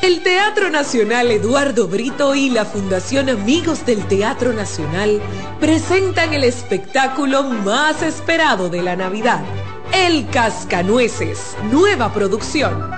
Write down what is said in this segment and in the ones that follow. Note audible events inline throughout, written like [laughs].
El Teatro Nacional Eduardo Brito y la Fundación Amigos del Teatro Nacional presentan el espectáculo más esperado de la Navidad el Cascanueces, nueva producción,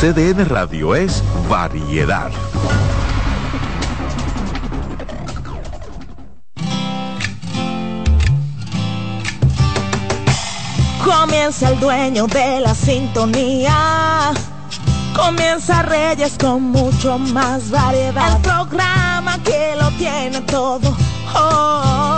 CDN Radio es variedad. Comienza el dueño de la sintonía. Comienza Reyes con mucho más variedad. El programa que lo tiene todo. Oh,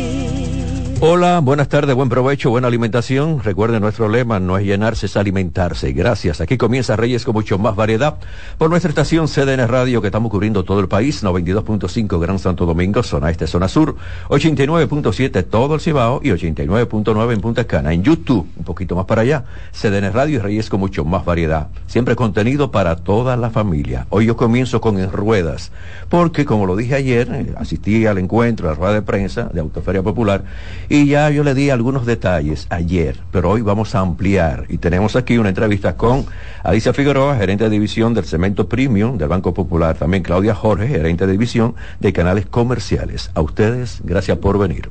Hola, buenas tardes, buen provecho, buena alimentación. Recuerden nuestro lema, no es llenarse, es alimentarse. Gracias. Aquí comienza Reyes con mucho más variedad por nuestra estación CDN Radio que estamos cubriendo todo el país, 92.5 Gran Santo Domingo, zona este, zona sur, 89.7 todo el Cibao y 89.9 en Punta Cana. En YouTube, un poquito más para allá, CDN Radio y Reyes con mucho más variedad. Siempre contenido para toda la familia. Hoy yo comienzo con En Ruedas, porque como lo dije ayer, eh, asistí al encuentro, a la rueda de prensa de Autoferia Popular y ya yo le di algunos detalles ayer, pero hoy vamos a ampliar y tenemos aquí una entrevista con Alicia Figueroa, gerente de división del Cemento Premium del Banco Popular, también Claudia Jorge, gerente de división de canales comerciales. A ustedes, gracias por venir.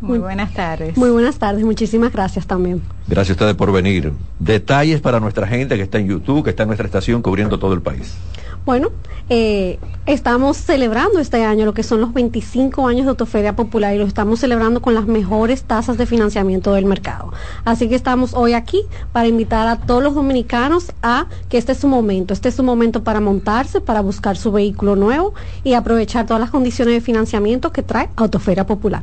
Muy buenas tardes. Muy buenas tardes, muchísimas gracias también. Gracias a ustedes por venir. Detalles para nuestra gente que está en YouTube, que está en nuestra estación cubriendo todo el país. Bueno, eh, estamos celebrando este año lo que son los 25 años de Autoferia Popular y lo estamos celebrando con las mejores tasas de financiamiento del mercado. Así que estamos hoy aquí para invitar a todos los dominicanos a que este es su momento, este es su momento para montarse, para buscar su vehículo nuevo y aprovechar todas las condiciones de financiamiento que trae Autoferia Popular.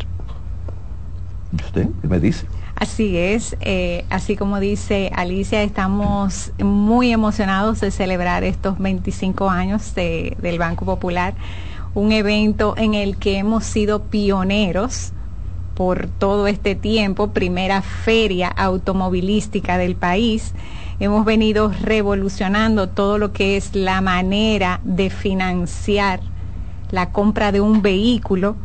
¿Usted me dice? Así es, eh, así como dice Alicia, estamos muy emocionados de celebrar estos 25 años del Banco Popular, un evento en el que hemos sido pioneros por todo este tiempo, primera feria automovilística del país. Hemos venido revolucionando todo lo que es la manera de financiar la compra de un vehículo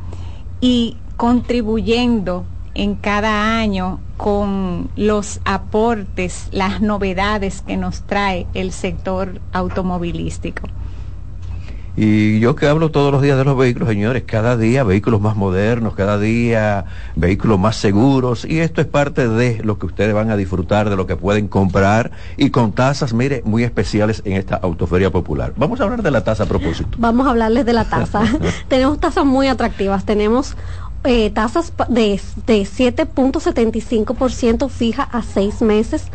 y contribuyendo en cada año con los aportes, las novedades que nos trae el sector automovilístico. Y yo que hablo todos los días de los vehículos, señores, cada día vehículos más modernos, cada día vehículos más seguros, y esto es parte de lo que ustedes van a disfrutar, de lo que pueden comprar, y con tasas, mire, muy especiales en esta autoferia popular. Vamos a hablar de la tasa a propósito. Vamos a hablarles de la tasa. [laughs] tenemos tasas muy atractivas, tenemos eh, tasas de, de 7.75% fija a seis meses,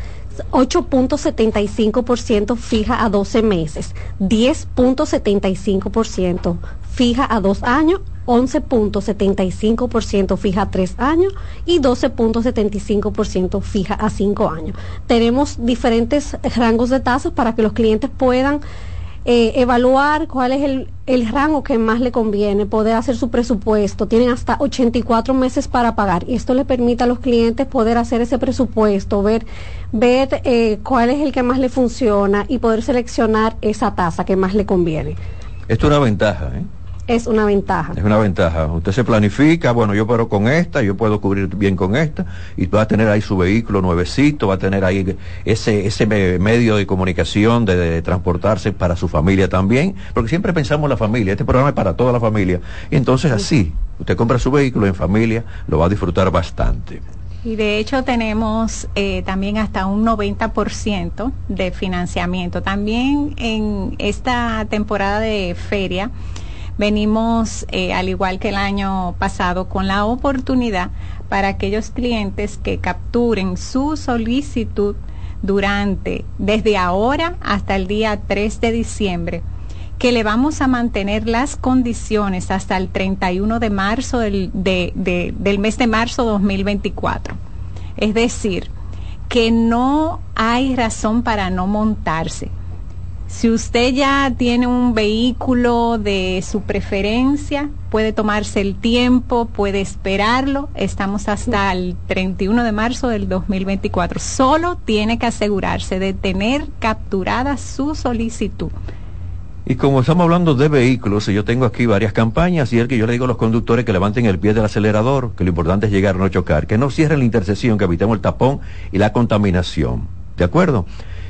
8.75% fija a 12 meses, 10.75% fija a dos años, 11.75% fija a tres años y 12.75% fija a cinco años. Tenemos diferentes rangos de tasas para que los clientes puedan eh, evaluar cuál es el, el, rango que más le conviene, poder hacer su presupuesto. Tienen hasta 84 meses para pagar y esto le permite a los clientes poder hacer ese presupuesto, ver, ver eh, cuál es el que más le funciona y poder seleccionar esa tasa que más le conviene. Esto es una ventaja, ¿eh? Es una ventaja. Es una ventaja. Usted se planifica, bueno, yo puedo con esta, yo puedo cubrir bien con esta, y va a tener ahí su vehículo nuevecito, va a tener ahí ese, ese medio de comunicación, de, transportarse para su familia también, porque siempre pensamos en la familia, este programa es para toda la familia, y entonces así, usted compra su vehículo en familia, lo va a disfrutar bastante. Y de hecho tenemos eh, también hasta un 90% de financiamiento. También en esta temporada de feria, venimos, eh, al igual que el año pasado, con la oportunidad para aquellos clientes que capturen su solicitud durante, desde ahora hasta el día 3 de diciembre, que le vamos a mantener las condiciones hasta el 31 de marzo del, del mes de marzo 2024. Es decir, que no hay razón para no montarse. Si usted ya tiene un vehículo de su preferencia, puede tomarse el tiempo, puede esperarlo. Estamos hasta el 31 de marzo del 2024. Solo tiene que asegurarse de tener capturada su solicitud. Y como estamos hablando de vehículos, yo tengo aquí varias campañas y es que yo le digo a los conductores que levanten el pie del acelerador, que lo importante es llegar, no chocar, que no cierren la intersección, que evitemos el tapón y la contaminación. ¿De acuerdo?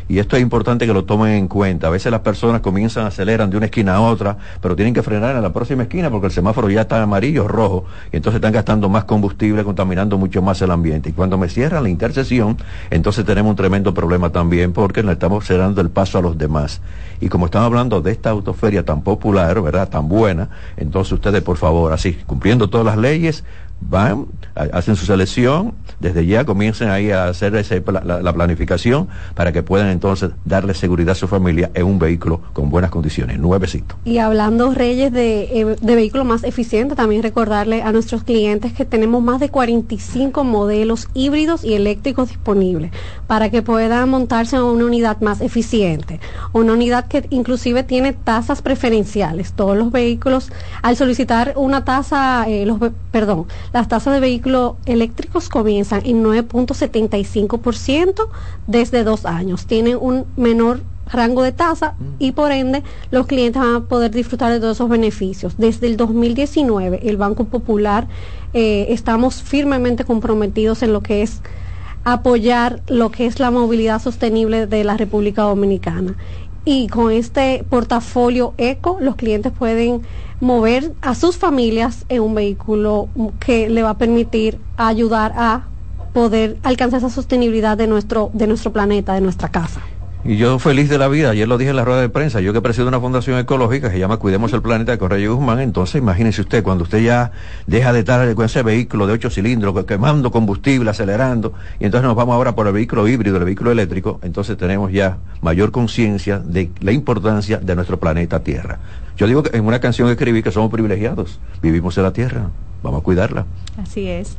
Y esto es importante que lo tomen en cuenta. A veces las personas comienzan, aceleran de una esquina a otra, pero tienen que frenar en la próxima esquina porque el semáforo ya está amarillo o rojo, y entonces están gastando más combustible, contaminando mucho más el ambiente. Y cuando me cierran la intersección, entonces tenemos un tremendo problema también porque le estamos cerrando el paso a los demás. Y como estamos hablando de esta autoferia tan popular, ¿verdad? Tan buena, entonces ustedes, por favor, así, cumpliendo todas las leyes, van, hacen su selección, desde ya comiencen ahí a hacer la, planificación para que puedan entonces darle seguridad a su familia en un vehículo con buenas condiciones, nuevecito. Y hablando, Reyes, de, eh, de vehículos más eficientes, también recordarle a nuestros clientes que tenemos más de 45 modelos híbridos y eléctricos disponibles para que puedan montarse en una unidad más eficiente, una unidad que inclusive tiene tasas preferenciales. Todos los vehículos, al solicitar una tasa, eh, los, perdón, las tasas de vehículos eléctricos comienzan en 9.75% desde dos años. Tienen un menor rango de tasa y por ende los clientes van a poder disfrutar de todos esos beneficios. Desde el 2019 el Banco Popular eh, estamos firmemente comprometidos en lo que es apoyar lo que es la movilidad sostenible de la República Dominicana. Y con este portafolio eco los clientes pueden mover a sus familias en un vehículo que le va a permitir ayudar a poder alcanzar esa sostenibilidad de nuestro, de nuestro planeta, de nuestra casa. Y yo feliz de la vida, ayer lo dije en la rueda de prensa, yo que presido una fundación ecológica que se llama Cuidemos el Planeta de Correo Guzmán, entonces imagínese usted, cuando usted ya deja de estar con ese vehículo de ocho cilindros, quemando combustible, acelerando, y entonces nos vamos ahora por el vehículo híbrido, el vehículo eléctrico, entonces tenemos ya mayor conciencia de la importancia de nuestro planeta Tierra. Yo digo que en una canción escribí que somos privilegiados, vivimos en la Tierra, vamos a cuidarla. Así es.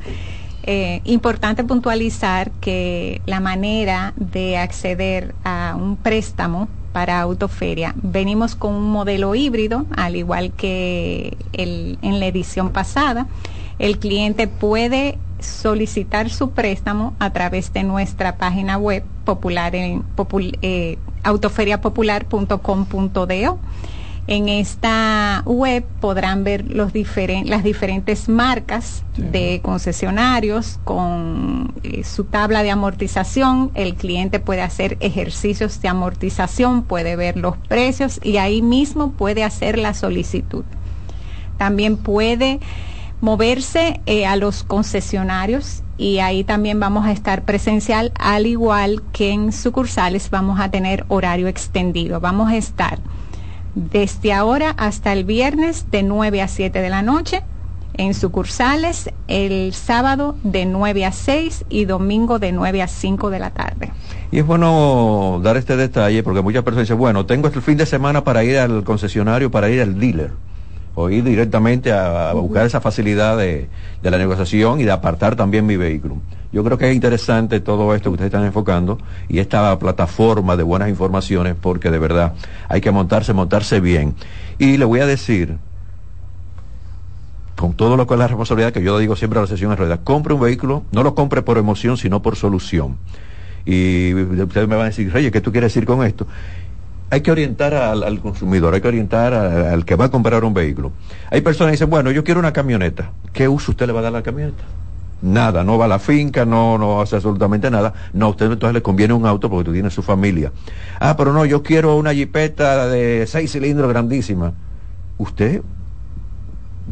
Eh, importante puntualizar que la manera de acceder a un préstamo para autoferia, venimos con un modelo híbrido, al igual que el, en la edición pasada. El cliente puede solicitar su préstamo a través de nuestra página web popular eh, autoferiapopular.com.do en esta web podrán ver los las diferentes marcas de concesionarios con eh, su tabla de amortización. El cliente puede hacer ejercicios de amortización, puede ver los precios y ahí mismo puede hacer la solicitud. También puede moverse eh, a los concesionarios y ahí también vamos a estar presencial, al igual que en sucursales vamos a tener horario extendido. Vamos a estar desde ahora hasta el viernes de 9 a 7 de la noche en sucursales, el sábado de 9 a 6 y domingo de 9 a 5 de la tarde. Y es bueno dar este detalle porque muchas personas dicen, bueno, tengo este fin de semana para ir al concesionario, para ir al dealer o ir directamente a, buscar esa facilidad de, la negociación y de apartar también mi vehículo. Yo creo que es interesante todo esto que ustedes están enfocando y esta plataforma de buenas informaciones porque de verdad hay que montarse, montarse bien. Y le voy a decir, con todo lo que es la responsabilidad que yo digo siempre a la sesión en realidad, compre un vehículo, no lo compre por emoción, sino por solución. Y ustedes me van a decir, Reyes, ¿qué tú quieres decir con esto? hay que orientar al, consumidor, hay que orientar al que va a comprar un vehículo. Hay personas que dicen, bueno, yo quiero una camioneta. ¿Qué uso usted le va a dar a la camioneta? Nada, no va a la finca, no, no hace absolutamente nada. No, a usted entonces le conviene un auto porque tú tienes su familia. Ah, pero no, yo quiero una jipeta de seis cilindros grandísima. Usted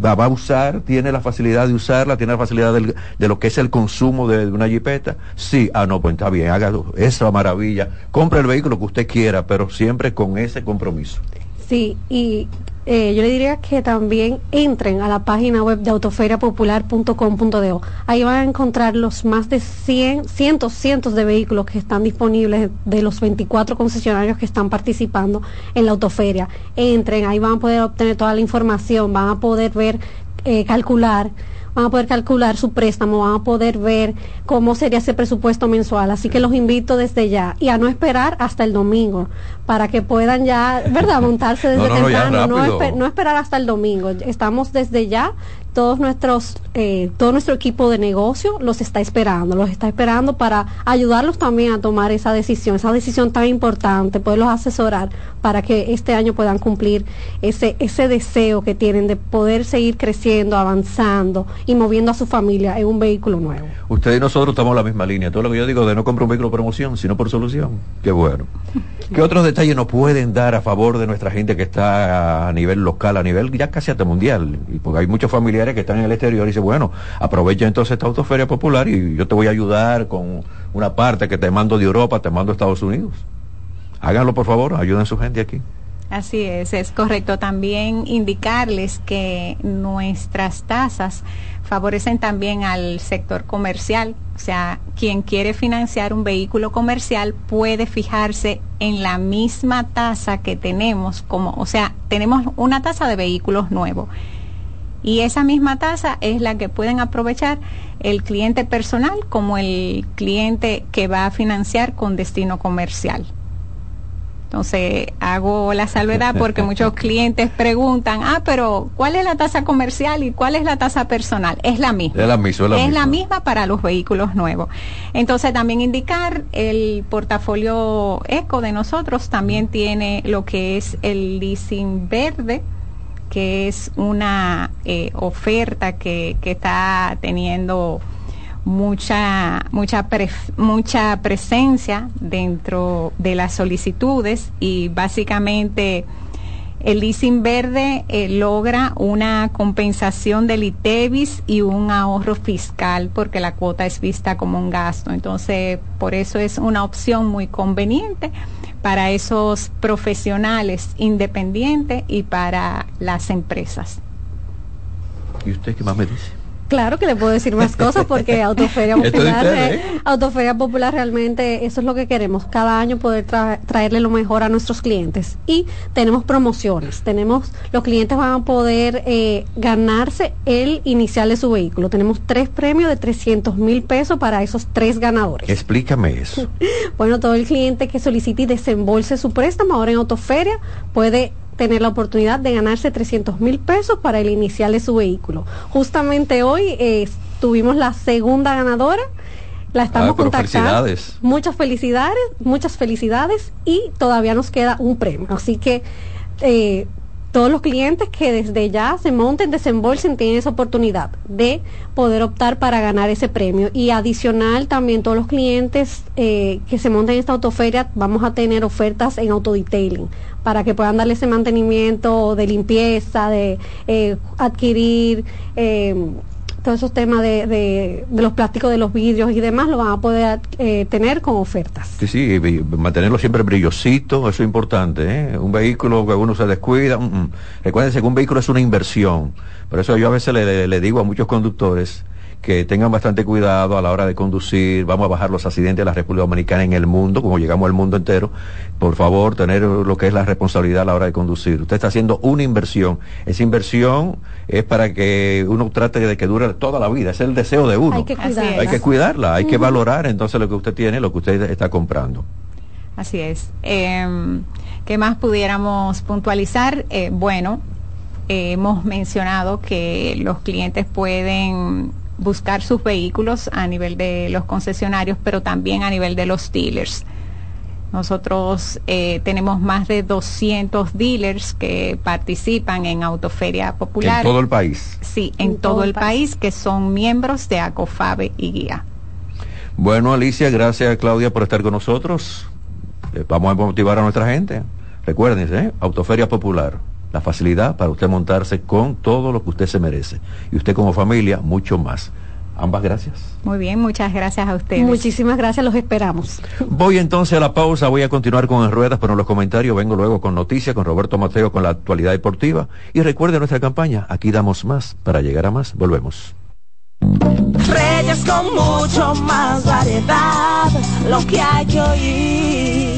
va, a usar, tiene la facilidad de usarla, tiene la facilidad de lo que es el consumo de, una jipeta. Sí, ah, no, pues está bien, haga esa maravilla. Compre el vehículo que usted quiera, pero siempre con ese compromiso. Sí, y eh, yo le diría que también entren a la página web de autoferiapopular.com.do. Ahí van a encontrar los más de 100, cientos, cientos de vehículos que están disponibles de los 24 concesionarios que están participando en la autoferia. Entren, ahí van a poder obtener toda la información, van a poder ver, eh, calcular van a poder calcular su préstamo, van a poder ver cómo sería ese presupuesto mensual. Así que los invito desde ya y a no esperar hasta el domingo para que puedan ya, ¿verdad?, [laughs] montarse desde temprano, no, esperar hasta el domingo. Estamos desde ya todos nuestros, eh, todo nuestro equipo de negocio los está esperando, los está esperando para ayudarlos también a tomar esa decisión, esa decisión tan importante, poderlos asesorar para que este año puedan cumplir ese, ese deseo que tienen de poder seguir creciendo, avanzando y moviendo a su familia en un vehículo nuevo. Ustedes y nosotros estamos en la misma línea. Todo lo que yo digo de no comprar un vehículo por promoción, sino por solución. Qué bueno. [laughs] ¿Qué otros detalles nos pueden dar a favor de nuestra gente que está a nivel local, a nivel ya casi hasta mundial? Y porque hay muchos familiares que están en el exterior y dice, bueno, aprovecha entonces esta autoferia popular y yo te voy a ayudar con una parte que te mando de Europa, te mando a Estados Unidos. Háganlo por favor, ayuden a su gente aquí. Así es, es correcto. También indicarles que nuestras tasas favorecen también al sector comercial. O sea, quien quiere financiar un vehículo comercial puede fijarse en la misma tasa que tenemos, como, o sea, tenemos una tasa de vehículos nuevos y esa misma tasa es la que pueden aprovechar el cliente personal como el cliente que va a financiar con destino comercial. Entonces hago la salvedad porque muchos clientes preguntan, ah, pero ¿cuál es la tasa comercial y cuál es la tasa personal? Es la misma. Es la misma. Es la, misma. para los vehículos nuevos. Entonces también indicar el portafolio eco de nosotros también tiene lo que es el leasing verde que es una eh, oferta que, que, está teniendo mucha mucha mucha presencia dentro de las solicitudes y básicamente el leasing verde eh, logra una compensación del ITEVIS y un ahorro fiscal porque la cuota es vista como un gasto. Entonces, por eso es una opción muy conveniente para esos profesionales independientes y para las empresas. ¿Y usted qué más me dice? Claro que le puedo decir más cosas porque [laughs] Autoferia Popular, ¿eh? Autoferia Popular realmente eso es lo que queremos, cada año poder traerle lo mejor a nuestros clientes. Y tenemos promociones, tenemos, los clientes van a poder eh, ganarse el inicial de su vehículo. Tenemos tres premios de 300 mil pesos para esos tres ganadores. Explícame eso. [laughs] bueno, todo el cliente que solicite y desembolse su préstamo ahora en Autoferia puede tener la oportunidad de ganarse 300 mil pesos para el inicial de su vehículo. Justamente hoy eh, tuvimos la segunda ganadora. La estamos contactando. Felicidades. Muchas felicidades, muchas felicidades y todavía nos queda un premio. Así que eh, todos los clientes que desde ya se monten, desembolsen, tienen esa oportunidad de poder optar para ganar ese premio. Y adicional también todos los clientes eh, que se monten en esta autoferia, vamos a tener ofertas en autodetailing para que puedan darle ese mantenimiento de limpieza, de eh, adquirir eh, todos esos temas de, de, los plásticos de los vidrios y demás, lo van a poder eh, tener con ofertas. Sí, sí, mantenerlo siempre brillosito, eso es importante. Un vehículo que uno se descuida, mm, mm. recuérdense que un vehículo es una inversión. Por eso yo a veces le digo a muchos conductores, que tengan bastante cuidado a la hora de conducir, vamos a bajar los accidentes de la República Dominicana en el mundo, como llegamos al mundo entero, por favor, tener lo que es la responsabilidad a la hora de conducir. Usted está haciendo una inversión, esa inversión es para que uno trate de que dure toda la vida, es el deseo de uno. Hay que cuidarla, hay que, cuidarla, hay que valorar entonces lo que usted tiene, lo que usted está comprando. Así es. Eh, ¿Qué más pudiéramos puntualizar? Eh, bueno, hemos mencionado que los clientes pueden buscar sus vehículos a nivel de los concesionarios, pero también a nivel de los dealers. Nosotros eh, tenemos más de 200 dealers que participan en Autoferia Popular. ¿En todo el país? Sí, en, todo, el país. que son miembros de ACOFABE y Guía. Bueno, Alicia, gracias Claudia por estar con nosotros. Eh, vamos a motivar a nuestra gente. Recuérdense, ¿eh? Autoferia Popular, la facilidad para usted montarse con todo lo que usted se merece. Y usted como familia, mucho más. Ambas gracias. Muy bien, muchas gracias a ustedes. Muchísimas gracias, los esperamos. Voy entonces a la pausa, voy a continuar con Ruedas, pero en los comentarios vengo luego con noticias, con Roberto Mateo, con la actualidad deportiva. Y recuerde nuestra campaña, aquí damos más para llegar a más. Volvemos. Reyes con mucho más variedad, lo que hay que oír.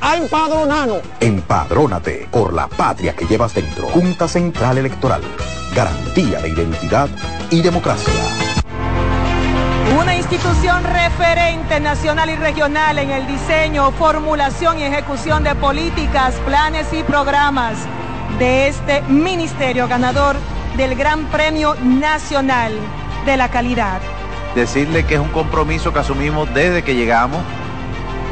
a empadronarnos. Empadrónate por la patria que llevas dentro. Junta Central Electoral. Garantía de identidad y democracia. Una institución referente nacional y regional en el diseño, formulación y ejecución de políticas, planes y programas de este ministerio ganador del Gran Premio Nacional de la Calidad. Decirle que es un compromiso que asumimos desde que llegamos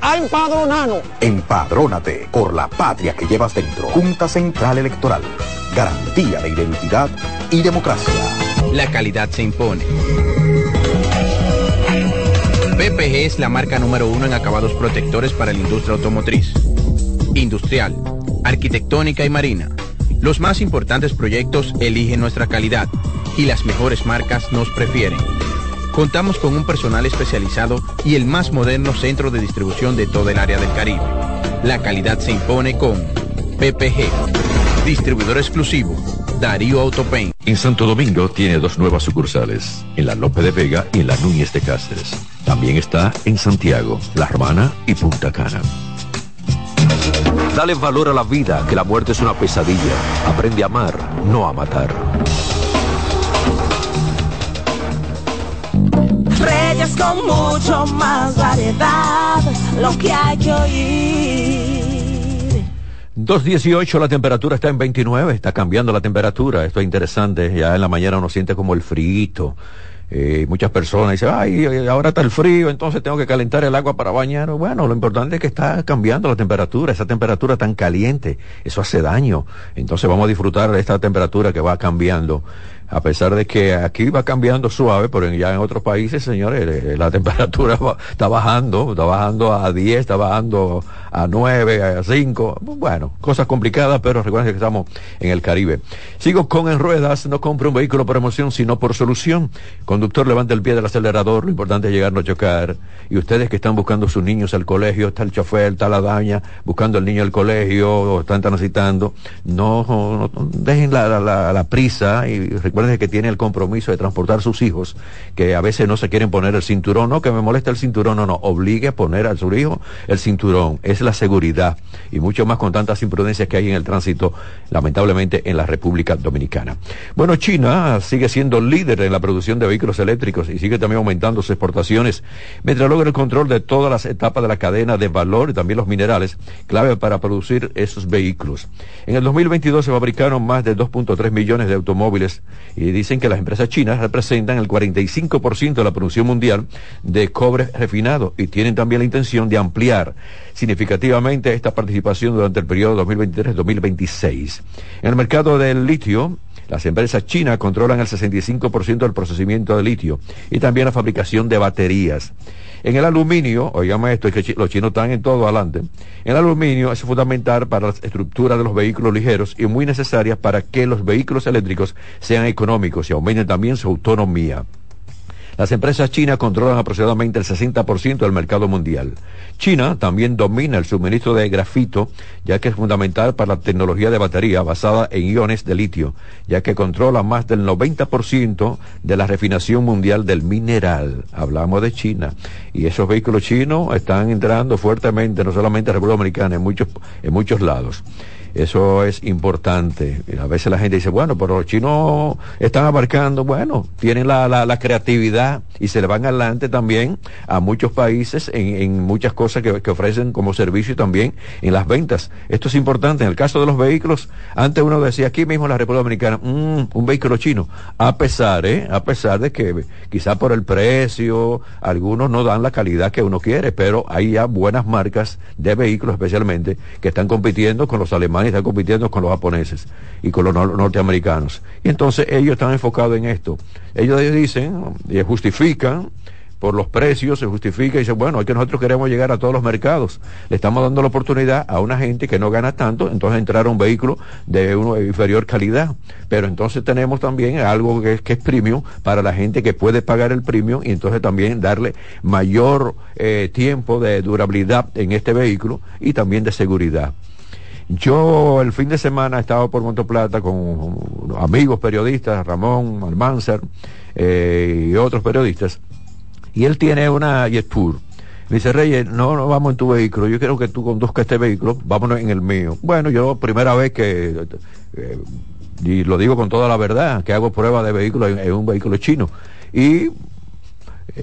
a empadronarnos. Empadrónate por la patria que llevas dentro. Junta Central Electoral. Garantía de identidad y democracia. La calidad se impone. PPG es la marca número uno en acabados protectores para la industria automotriz, industrial, arquitectónica y marina. Los más importantes proyectos eligen nuestra calidad y las mejores marcas nos prefieren. Contamos con un personal especializado y el más moderno centro de distribución de todo el área del Caribe. La calidad se impone con PPG, distribuidor exclusivo, Darío Autopain. En Santo Domingo tiene dos nuevas sucursales, en la Lope de Vega y en la Núñez de Cáceres. También está en Santiago, La Romana y Punta Cana. Dale valor a la vida, que la muerte es una pesadilla. Aprende a amar, no a matar. Reyes con mucho más variedad, lo que hay que oír. 2.18, la temperatura está en 29, está cambiando la temperatura, esto es interesante, ya en la mañana uno siente como el frío. Eh, muchas personas dicen, ay, ahora está el frío, entonces tengo que calentar el agua para bañar. Bueno, lo importante es que está cambiando la temperatura, esa temperatura tan caliente, eso hace daño. Entonces vamos a disfrutar de esta temperatura que va cambiando a pesar de que aquí va cambiando suave, pero ya en otros países, señores, eh, la [laughs] temperatura está bajando, está bajando a 10, está bajando a 9, a 5. Bueno, cosas complicadas, pero recuerden que estamos en el Caribe. Sigo con en ruedas, no compre un vehículo por emoción, sino por solución. Conductor, levante el pie del acelerador, lo importante es llegar, no chocar. Y ustedes que están buscando sus niños al colegio, está el chofer, está la daña, buscando al niño al colegio, o están transitando, no, no dejen la, la, prisa y recuerden que tiene el compromiso de transportar sus hijos, que a veces no se quieren poner el cinturón, no, que me molesta el cinturón, no, no, obligue a poner a su hijo el cinturón, la seguridad y mucho más con tantas imprudencias que hay en el tránsito, lamentablemente, en la República Dominicana. Bueno, China sigue siendo líder en la producción de vehículos eléctricos y sigue también aumentando sus exportaciones, mientras logra el control de todas las etapas de la cadena de valor y también los minerales, clave para producir esos vehículos. En el 2022 se fabricaron más de 2.3 millones de automóviles y dicen que las empresas chinas representan el 45% de la producción mundial de cobre refinado y tienen también la intención de ampliar significativamente esta participación durante el periodo 2023-2026. En el mercado del litio, las empresas chinas controlan el 65% del procesamiento de litio y también la fabricación de baterías. En el aluminio, oigamos esto, es que los chinos están en todo adelante. El aluminio es fundamental para la estructura de los vehículos ligeros y muy necesaria para que los vehículos eléctricos sean económicos y aumenten también su autonomía. Las empresas chinas controlan aproximadamente el 60% del mercado mundial. China también domina el suministro de grafito, ya que es fundamental para la tecnología de batería basada en iones de litio, ya que controla más del 90% de la refinación mundial del mineral. Hablamos de China. Y esos vehículos chinos están entrando fuertemente, no solamente en República Dominicana, en muchos, en muchos lados. Eso es importante. A veces la gente dice, bueno, pero los chinos están abarcando, bueno, tienen la, la, creatividad y se le van adelante también a muchos países en, en muchas cosas que, que, ofrecen como servicio y también en las ventas. Esto es importante. En el caso de los vehículos, antes uno decía aquí mismo en la República Dominicana, mmm, un vehículo chino, a pesar, ¿eh? A pesar de que quizá por el precio, algunos no dan la calidad que uno quiere, pero hay ya buenas marcas de vehículos especialmente que están compitiendo con los alemanes están compitiendo con los japoneses y con los norteamericanos. Y entonces ellos están enfocados en esto. Ellos dicen, y justifican por los precios, se justifica y dice, bueno, es que nosotros queremos llegar a todos los mercados. Le estamos dando la oportunidad a una gente que no gana tanto, entonces entrar a un vehículo de una inferior calidad. Pero entonces tenemos también algo que es, que premium para la gente que puede pagar el premium y entonces también darle mayor eh, tiempo de durabilidad en este vehículo y también de seguridad. Yo el fin de semana he estado por Monteplata con amigos periodistas, Ramón Almanzar eh, y otros periodistas, y él tiene una Tour. Me dice, Reyes, no, no vamos en tu vehículo, yo quiero que tú conduzcas este vehículo, vámonos en el mío. Bueno, yo primera vez que, eh, y lo digo con toda la verdad, que hago prueba de vehículo en, un vehículo chino. Y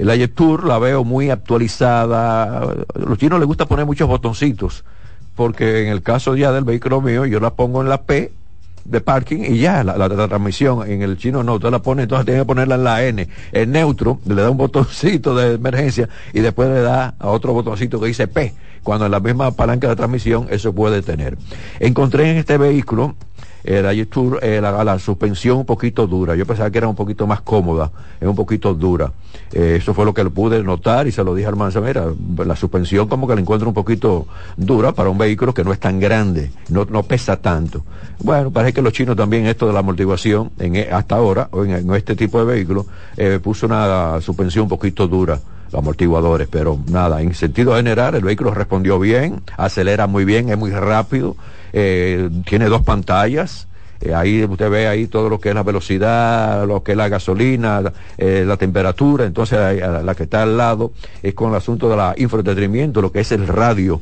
la Jet la veo muy actualizada. A los chinos les gusta poner muchos botoncitos porque en el caso ya del vehículo mío, yo la pongo en la P de parking y ya, la, transmisión en el chino no, usted la pone, entonces tiene que ponerla en la N, en neutro, le da un botoncito de emergencia y después le da a otro botoncito que dice P, cuando en la misma palanca de transmisión eso puede tener. Encontré en este vehículo eh, la, suspensión un poquito dura. Yo pensaba que era un poquito más cómoda, es un poquito dura. Eh, eso fue lo que pude notar y se lo dije al Manza, mira, la suspensión como que la encuentro un poquito dura para un vehículo que no es tan grande, no, no pesa tanto. Bueno, parece que los chinos también esto de la amortiguación, en, e, hasta ahora, o en, este tipo de vehículos, eh, puso una suspensión un poquito dura los amortiguadores, pero nada, en sentido general el vehículo respondió bien, acelera muy bien, es muy rápido, eh, tiene dos pantallas. Eh, ahí usted ve ahí todo lo que es la velocidad, lo que es la gasolina, eh, la temperatura. Entonces la, que está al lado es con el asunto de la infoentretenimiento, lo que es el radio,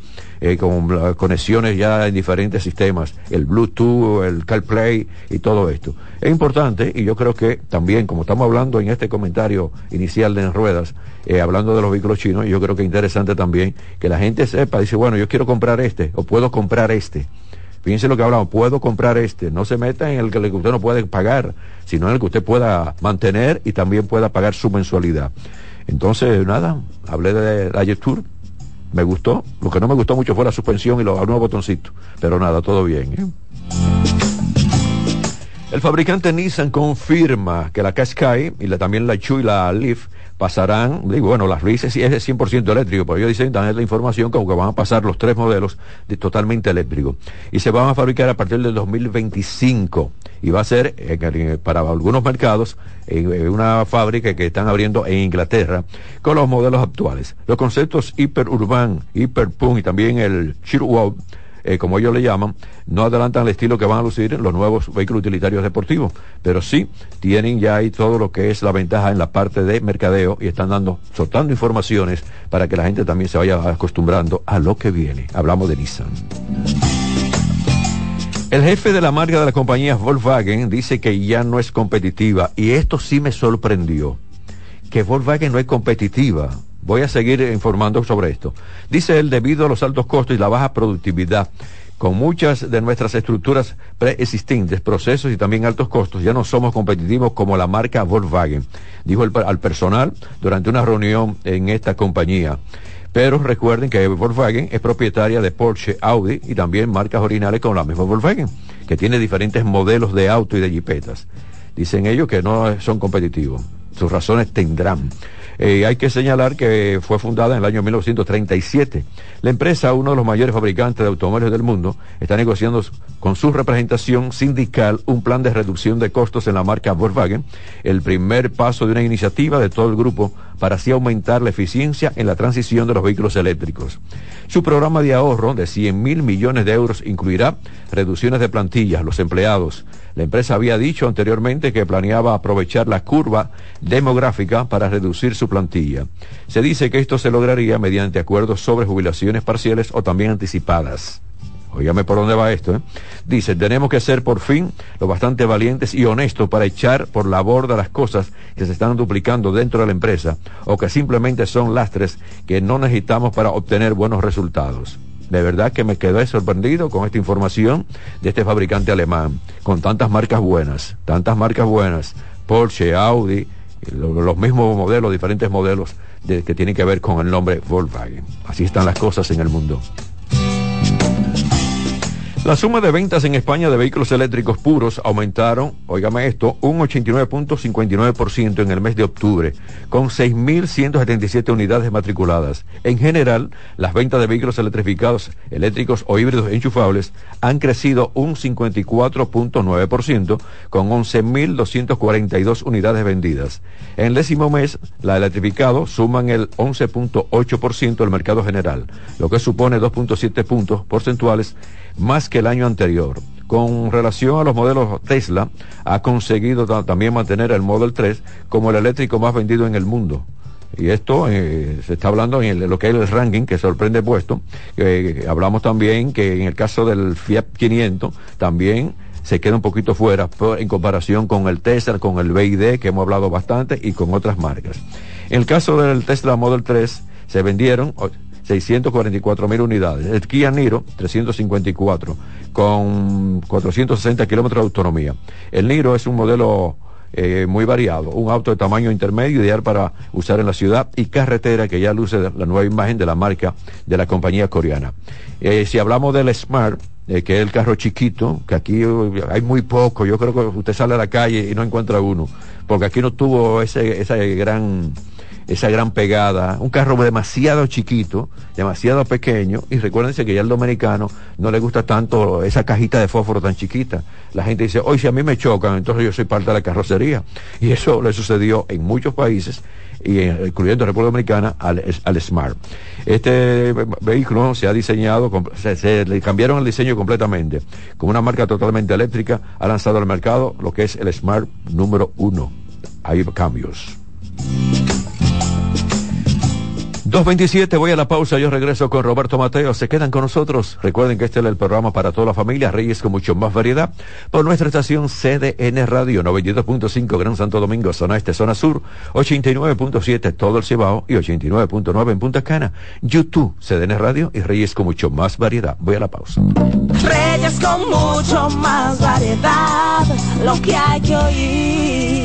con conexiones ya en diferentes sistemas, el Bluetooth, el CarPlay y todo esto. Es importante y yo creo que también, como estamos hablando en este comentario inicial de En Ruedas, hablando de los vehículos chinos, yo creo que es interesante también que la gente sepa, dice, bueno, yo quiero comprar este o puedo comprar este Fíjense lo que hablamos, puedo comprar este, no se meta en el que usted no puede pagar, sino en el que usted pueda mantener y también pueda pagar su mensualidad. Entonces, nada, hablé de la Tour, me gustó, lo que no me gustó mucho fue la suspensión y los nuevos botoncitos, pero nada, todo bien. ¿eh? El fabricante Nissan confirma que la Qashqai y la, también la Chu y la Leaf pasarán, digo, bueno, las sí es de 100% eléctrico, pero ellos dicen también la información como que van a pasar los tres modelos de totalmente eléctricos. Y se van a fabricar a partir del 2025 y va a ser para algunos mercados en, una fábrica que están abriendo en Inglaterra con los modelos actuales. Los conceptos Hyper Urban, Hyper Punk y también el Wow eh, como ellos le llaman, no adelantan el estilo que van a lucir los nuevos vehículos utilitarios deportivos, pero sí tienen ya ahí todo lo que es la ventaja en la parte de mercadeo y están dando, soltando informaciones para que la gente también se vaya acostumbrando a lo que viene. Hablamos de Nissan. El jefe de la marca de la compañía Volkswagen dice que ya no es competitiva y esto sí me sorprendió, que Volkswagen no es competitiva. Voy a seguir informando sobre esto. Dice él, debido a los altos costos y la baja productividad, con muchas de nuestras estructuras preexistentes, procesos y también altos costos, ya no somos competitivos como la marca Volkswagen, dijo al personal durante una reunión en esta compañía. Pero recuerden que Volkswagen es propietaria de Porsche, Audi y también marcas originales como la misma Volkswagen, que tiene diferentes modelos de auto y de jipetas. Dicen ellos que no son competitivos. Sus razones tendrán. Eh, hay que señalar que fue fundada en el año 1937. La empresa, uno de los mayores fabricantes de automóviles del mundo, está negociando con su representación sindical un plan de reducción de costos en la marca Volkswagen, el primer paso de una iniciativa de todo el grupo para así aumentar la eficiencia en la transición de los vehículos eléctricos. Su programa de ahorro de 100 mil millones de euros incluirá reducciones de plantillas, los empleados. La empresa había dicho anteriormente que planeaba aprovechar la curva demográfica para reducir su plantilla. Se dice que esto se lograría mediante acuerdos sobre jubilaciones parciales o también anticipadas. Óigame por dónde va esto, ¿eh? Dice, tenemos que ser por fin lo bastante valientes y honestos para echar por la borda las cosas que se están duplicando dentro de la empresa o que simplemente son lastres que no necesitamos para obtener buenos resultados. De verdad que me quedé sorprendido con esta información de este fabricante alemán, con tantas marcas buenas, tantas marcas buenas, Porsche, Audi, los mismos modelos, diferentes modelos que tienen que ver con el nombre Volkswagen. Así están las cosas en el mundo. La suma de ventas en España de vehículos eléctricos puros aumentaron, óigame esto, un 89.59% en el mes de octubre, con 6.177 unidades matriculadas. En general, las ventas de vehículos electrificados, eléctricos o híbridos enchufables han crecido un 54.9%, con 11.242 unidades vendidas. En el décimo mes, la electrificado suman el 11.8% del mercado general, lo que supone 2.7 puntos porcentuales más que el año anterior. Con relación a los modelos Tesla, ha conseguido también mantener el Model 3 como el eléctrico más vendido en el mundo. Y esto eh, se está hablando en lo que es el ranking, que sorprende puesto. Hablamos también que en el caso del Fiat 500 también se queda un poquito fuera en comparación con el Tesla, con el BID, que hemos hablado bastante, y con otras marcas. En el caso del Tesla Model 3, se vendieron 644 mil unidades. El Kia Niro, 354, con 460 kilómetros de autonomía. El Niro es un modelo eh, muy variado, un auto de tamaño intermedio, ideal para usar en la ciudad y carretera, que ya luce la nueva imagen de la marca de la compañía coreana. Eh, si hablamos del Smart, eh, que es el carro chiquito, que aquí hay muy poco, yo creo que usted sale a la calle y no encuentra uno, porque aquí no tuvo ese, ese gran esa gran pegada, un carro demasiado chiquito, demasiado pequeño, y recuérdense que ya el dominicano no le gusta tanto esa cajita de fósforo tan chiquita. La gente dice, hoy si a mí me chocan, entonces yo soy parte de la carrocería. Y eso le sucedió en muchos países, y incluyendo República Dominicana, al, Smart. Este vehículo se ha diseñado, se, le cambiaron el diseño completamente. Con una marca totalmente eléctrica, ha lanzado al mercado lo que es el Smart número uno. Hay cambios. 227, voy a la pausa, yo regreso con Roberto Mateo, se quedan con nosotros. Recuerden que este es el programa para toda la familia, Reyes con mucho más variedad, por nuestra estación CDN Radio 92.5 Gran Santo Domingo, zona este, zona sur, 89.7 todo el Cibao y 89.9 en Punta Cana. YouTube, CDN Radio y Reyes con mucho más variedad. Voy a la pausa. Reyes con mucho más variedad, lo que hay que oír.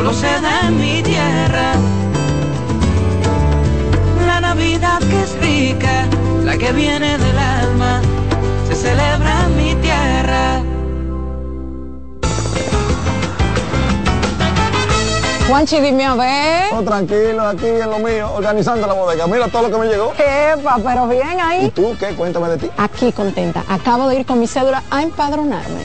solo se da en mi tierra. La Navidad que es rica, la que viene del alma, se celebra en mi tierra. Juanchi, dime a ver. Oh, tranquilo, aquí en lo mío, organizando la bodega. Mira todo lo que me llegó. Epa, pero bien ahí. ¿Y tú qué? Cuéntame de ti. Aquí contenta. Acabo de ir con mi cédula a empadronarme.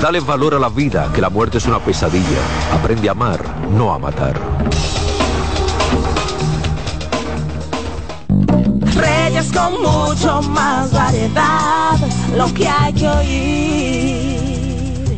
Dale valor a la vida, que la muerte es una pesadilla. Aprende a amar, no a matar. Reyes con mucho más variedad, lo que hay que oír.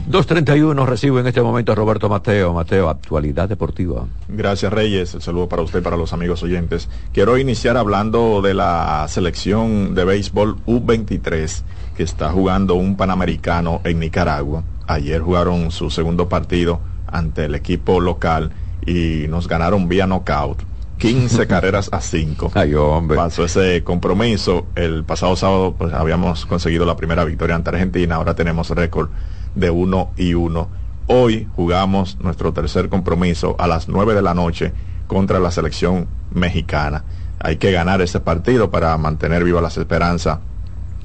231 recibo en este momento a Roberto Mateo. Mateo, actualidad deportiva. Gracias Reyes, el saludo para usted y para los amigos oyentes. Quiero iniciar hablando de la selección de béisbol U23 que está jugando un panamericano en Nicaragua. Ayer jugaron su segundo partido ante el equipo local y nos ganaron vía knockout. 15 [laughs] carreras a 5. Ay, hombre. Pasó ese compromiso. El pasado sábado pues, habíamos conseguido la primera victoria ante Argentina. Ahora tenemos récord de 1 y 1. Hoy jugamos nuestro tercer compromiso a las 9 de la noche contra la selección mexicana. Hay que ganar ese partido para mantener viva las esperanzas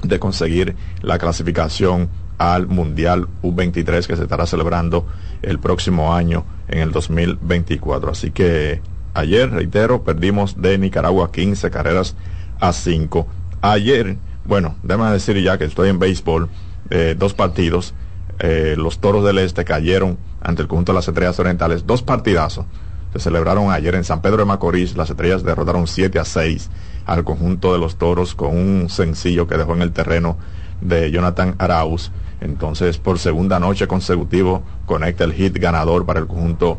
de conseguir la clasificación al Mundial U23 que se estará celebrando el próximo año en el 2024. Así que ayer, reitero, perdimos de Nicaragua 15 carreras a 5. Ayer, bueno, déjame decir ya que estoy en béisbol, eh, dos partidos. Eh, los Toros del Este cayeron ante el conjunto de las Estrellas Orientales, dos partidazos. Se celebraron ayer en San Pedro de Macorís, las Estrellas derrotaron 7 a 6 al conjunto de los Toros con un sencillo que dejó en el terreno de Jonathan Arauz. Entonces, por segunda noche consecutivo, conecta el hit ganador para el conjunto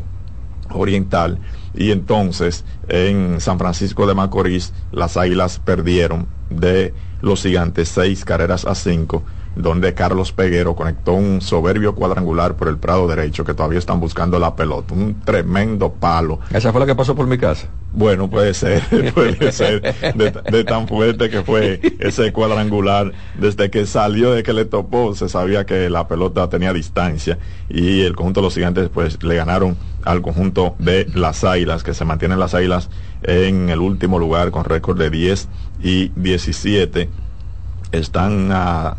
oriental. y entonces en San Francisco de Macorís las Águilas perdieron de los gigantes seis carreras a cinco donde Carlos Peguero conectó un soberbio cuadrangular por el prado derecho que todavía están buscando la pelota, un tremendo palo. Esa fue la que pasó por mi casa. Bueno, puede ser, [laughs] puede ser, de, tan fuerte que fue ese cuadrangular. Desde que salió, de que le topó, se sabía que la pelota tenía distancia y el conjunto de los gigantes pues le ganaron al conjunto de las Águilas, que se mantienen las Águilas en el último lugar con récord de 10 y 17. Están a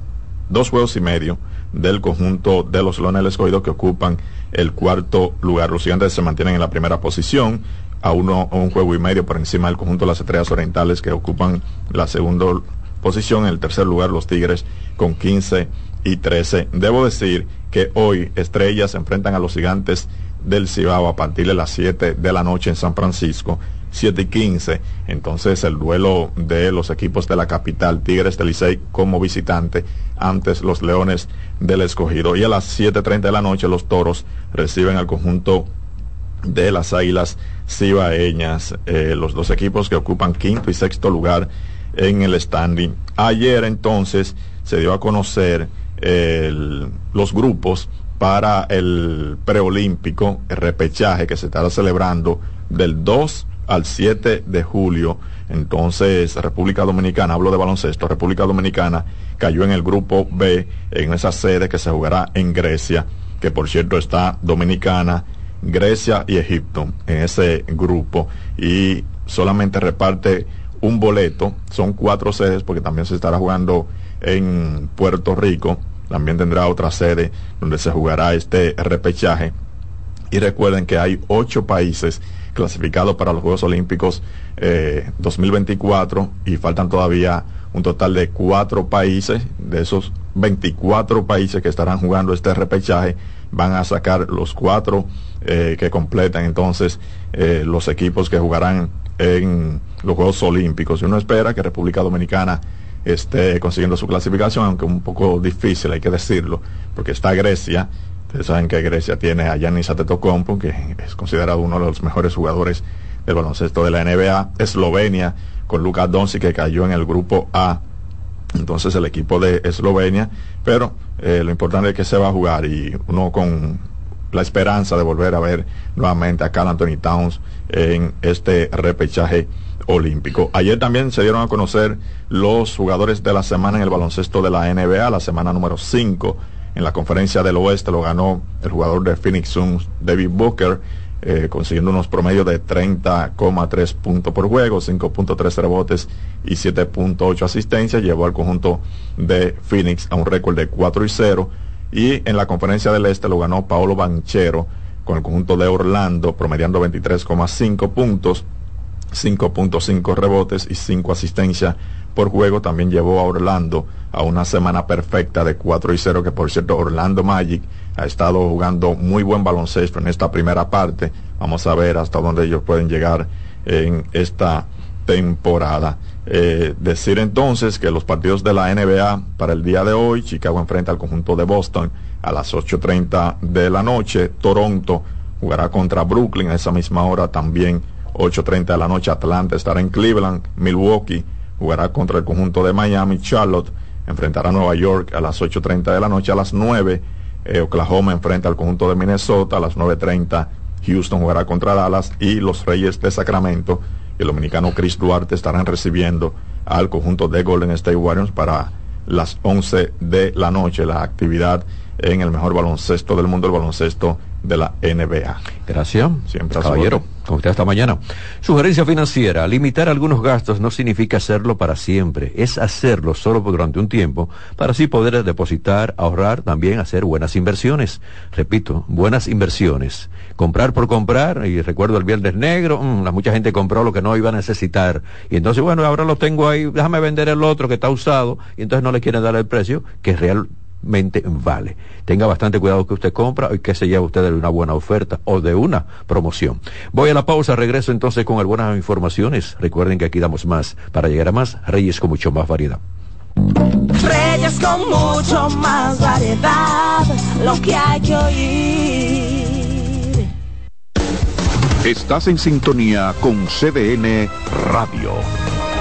dos juegos y medio del conjunto de los Leones del que ocupan el cuarto lugar. Los gigantes se mantienen en la primera posición, a uno un juego y medio por encima del conjunto de las estrellas orientales que ocupan la segunda posición. En el tercer lugar, los Tigres con 15 y 13. Debo decir que hoy Estrellas se enfrentan a los gigantes del Cibao a partir de las 7 de la noche en San Francisco. 7 y 15. Entonces el duelo de los equipos de la capital, Tigres del Licey como visitante, antes los Leones del Escogido. Y a las 7.30 de la noche los Toros reciben al conjunto de las Águilas Cibaeñas, eh, los dos equipos que ocupan quinto y sexto lugar en el standing. Ayer entonces se dio a conocer los grupos para el preolímpico, repechaje que se estará celebrando del 2 al 7 de julio. Entonces, República Dominicana, hablo de baloncesto, República Dominicana cayó en el grupo B, en esa sede que se jugará en Grecia, que por cierto está Dominicana, Grecia y Egipto en ese grupo y solamente reparte un boleto, son cuatro sedes porque también se estará jugando en Puerto Rico, también tendrá otra sede donde se jugará este repechaje y recuerden que hay ocho países clasificados para los Juegos Olímpicos 2024 eh, y faltan todavía un total de cuatro países. De esos 24 países que estarán jugando este repechaje, van a sacar los cuatro eh, que completan entonces eh, los equipos que jugarán en los Juegos Olímpicos. Y uno espera que República Dominicana esté consiguiendo su clasificación, aunque un poco difícil, hay que decirlo, porque está Grecia, Ustedes saben que Grecia tiene a Giannis Antetokounmpo, que es considerado uno de los mejores jugadores del baloncesto de la NBA. Eslovenia con Luka Doncic que cayó en el grupo A. Entonces el equipo de Eslovenia, pero eh, lo importante es que se va a jugar y uno con la esperanza de volver a ver nuevamente a Carl Anthony Towns en este repechaje olímpico. Ayer también se dieron a conocer los jugadores de la semana en el baloncesto de la NBA, la semana número 5 en la conferencia del oeste lo ganó el jugador de Phoenix Suns, David Booker, eh, consiguiendo unos promedios de 30,3 puntos por juego, 5.3 rebotes y 7.8 asistencias. Llevó al conjunto de Phoenix a un récord de 4 y 0. Y en la conferencia del este lo ganó Paolo Banchero con el conjunto de Orlando, promediando 23,5 puntos, 5.5 rebotes y 5 asistencias por juego. También llevó a Orlando a una semana perfecta de 4 y 0, que por cierto Orlando Magic ha estado jugando muy buen baloncesto en esta primera parte. Vamos a ver hasta dónde ellos pueden llegar en esta temporada. Eh, decir entonces que los partidos de la NBA para el día de hoy, Chicago enfrenta al conjunto de Boston a las 8.30 de la noche, Toronto jugará contra Brooklyn a esa misma hora también 8.30 de la noche, Atlanta estará en Cleveland, Milwaukee jugará contra el conjunto de Miami, Charlotte enfrentará a Nueva York a las 8.30 de la noche. A las 9, eh, Oklahoma enfrenta al conjunto de Minnesota. A las 9.30, Houston jugará contra Dallas. Y los Reyes de Sacramento, el dominicano Chris Duarte, estarán recibiendo al conjunto de Golden State Warriors para las 11 de la noche. La actividad en el mejor baloncesto del mundo, el baloncesto de la NBA. Gracias. Siempre Caballero, con usted hasta mañana. Sugerencia financiera. Limitar algunos gastos no significa hacerlo para siempre. Es hacerlo solo durante un tiempo para así poder depositar, ahorrar, también hacer buenas inversiones. Repito, buenas inversiones. Comprar por comprar, y recuerdo el Viernes Negro, mm, mucha gente compró lo que no iba a necesitar. Y entonces, bueno, ahora lo tengo ahí, déjame vender el otro que está usado, y entonces no le quieren dar el precio que es real vale. Tenga bastante cuidado que usted compra y que se lleve usted de una buena oferta o de una promoción. Voy a la pausa, regreso entonces con algunas informaciones. Recuerden que aquí damos más para llegar a más Reyes con mucho más variedad. Reyes con mucho más variedad, lo que hay que oír. Estás en sintonía con CDN Radio.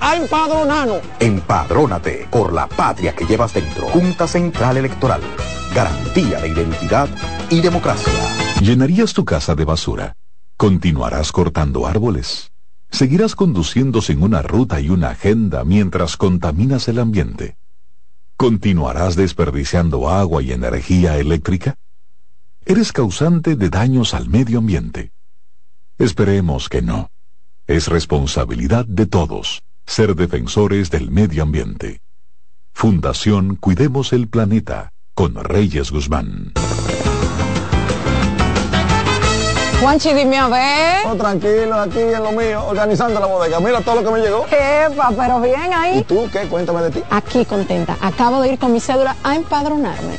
a empadronarnos. Empadrónate por la patria que llevas dentro. Junta Central Electoral. Garantía de identidad y democracia. ¿Llenarías tu casa de basura? ¿Continuarás cortando árboles? ¿Seguirás conduciendo sin una ruta y una agenda mientras contaminas el ambiente? ¿Continuarás desperdiciando agua y energía eléctrica? ¿Eres causante de daños al medio ambiente? Esperemos que no. Es responsabilidad de todos ser defensores del medio ambiente. Fundación Cuidemos el Planeta con Reyes Guzmán. Juanchi, dime a ver. Oh, tranquilo, aquí en lo mío, organizando la bodega. Mira todo lo que me llegó. Epa, pero bien ahí. ¿Y tú qué? Cuéntame de ti. Aquí contenta. Acabo de ir con mi cédula a empadronarme.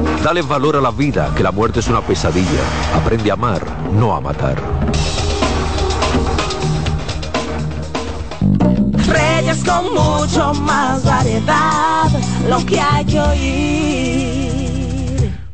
Dale valor a la vida, que la muerte es una pesadilla. Aprende a amar, no a matar. Reyes con mucho más variedad, lo que hay que oír.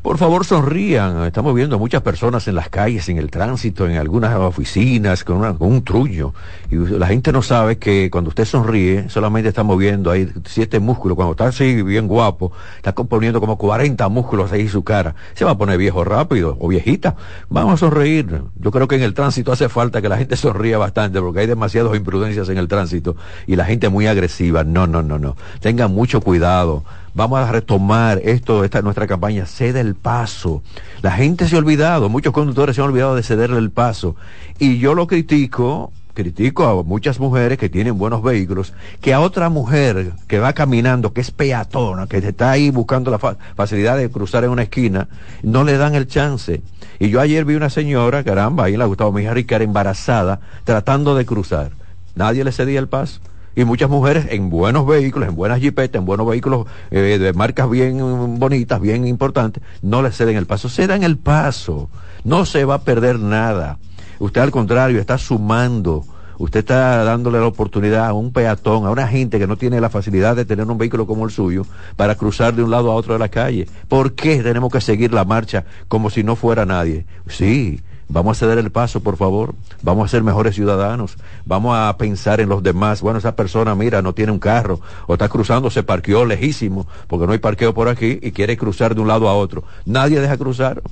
Por favor, sonrían. Estamos viendo muchas personas en las calles, en el tránsito, en algunas oficinas, con, una- con un truño. Y la gente no sabe que cuando usted sonríe, solamente está moviendo ahí siete músculos. Cuando está así, bien guapo, está componiendo como 40 músculos ahí en su cara. Se va a poner viejo rápido o viejita. Vamos a sonreír. Yo creo que en el tránsito hace falta que la gente sonría bastante porque hay demasiadas imprudencias en el tránsito y la gente muy agresiva. No, no, no, no. Tengan mucho cuidado. Vamos a retomar esto, esta nuestra campaña, cede el paso. La gente se ha olvidado, muchos conductores se han olvidado de cederle el paso. Y yo lo critico, critico a muchas mujeres que tienen buenos vehículos, que a otra mujer que va caminando, que es peatona, que está ahí buscando la fa- facilidad de cruzar en una esquina, no le dan el chance. Y yo ayer vi una señora, caramba, ahí en la Gustavo Mejía Ricara, embarazada, tratando de cruzar. Nadie le cedía el paso y muchas mujeres en buenos vehículos, en buenas jipetas, en buenos vehículos eh, de marcas bien bonitas, bien importantes, no le ceden el paso. Cedan el paso, no se va a perder nada. Usted al contrario está sumando, usted está dándole la oportunidad a un peatón, a una gente que no tiene la facilidad de tener un vehículo como el suyo para cruzar de un lado a otro de la calle. ¿Por qué tenemos que seguir la marcha como si no fuera nadie? Sí, Vamos a ceder el paso, por favor. Vamos a ser mejores ciudadanos. Vamos a pensar en los demás. Bueno, esa persona, mira, no tiene un carro o está cruzando, se parqueó lejísimo porque no hay parqueo por aquí y quiere cruzar de un lado a otro. Nadie deja cruzar.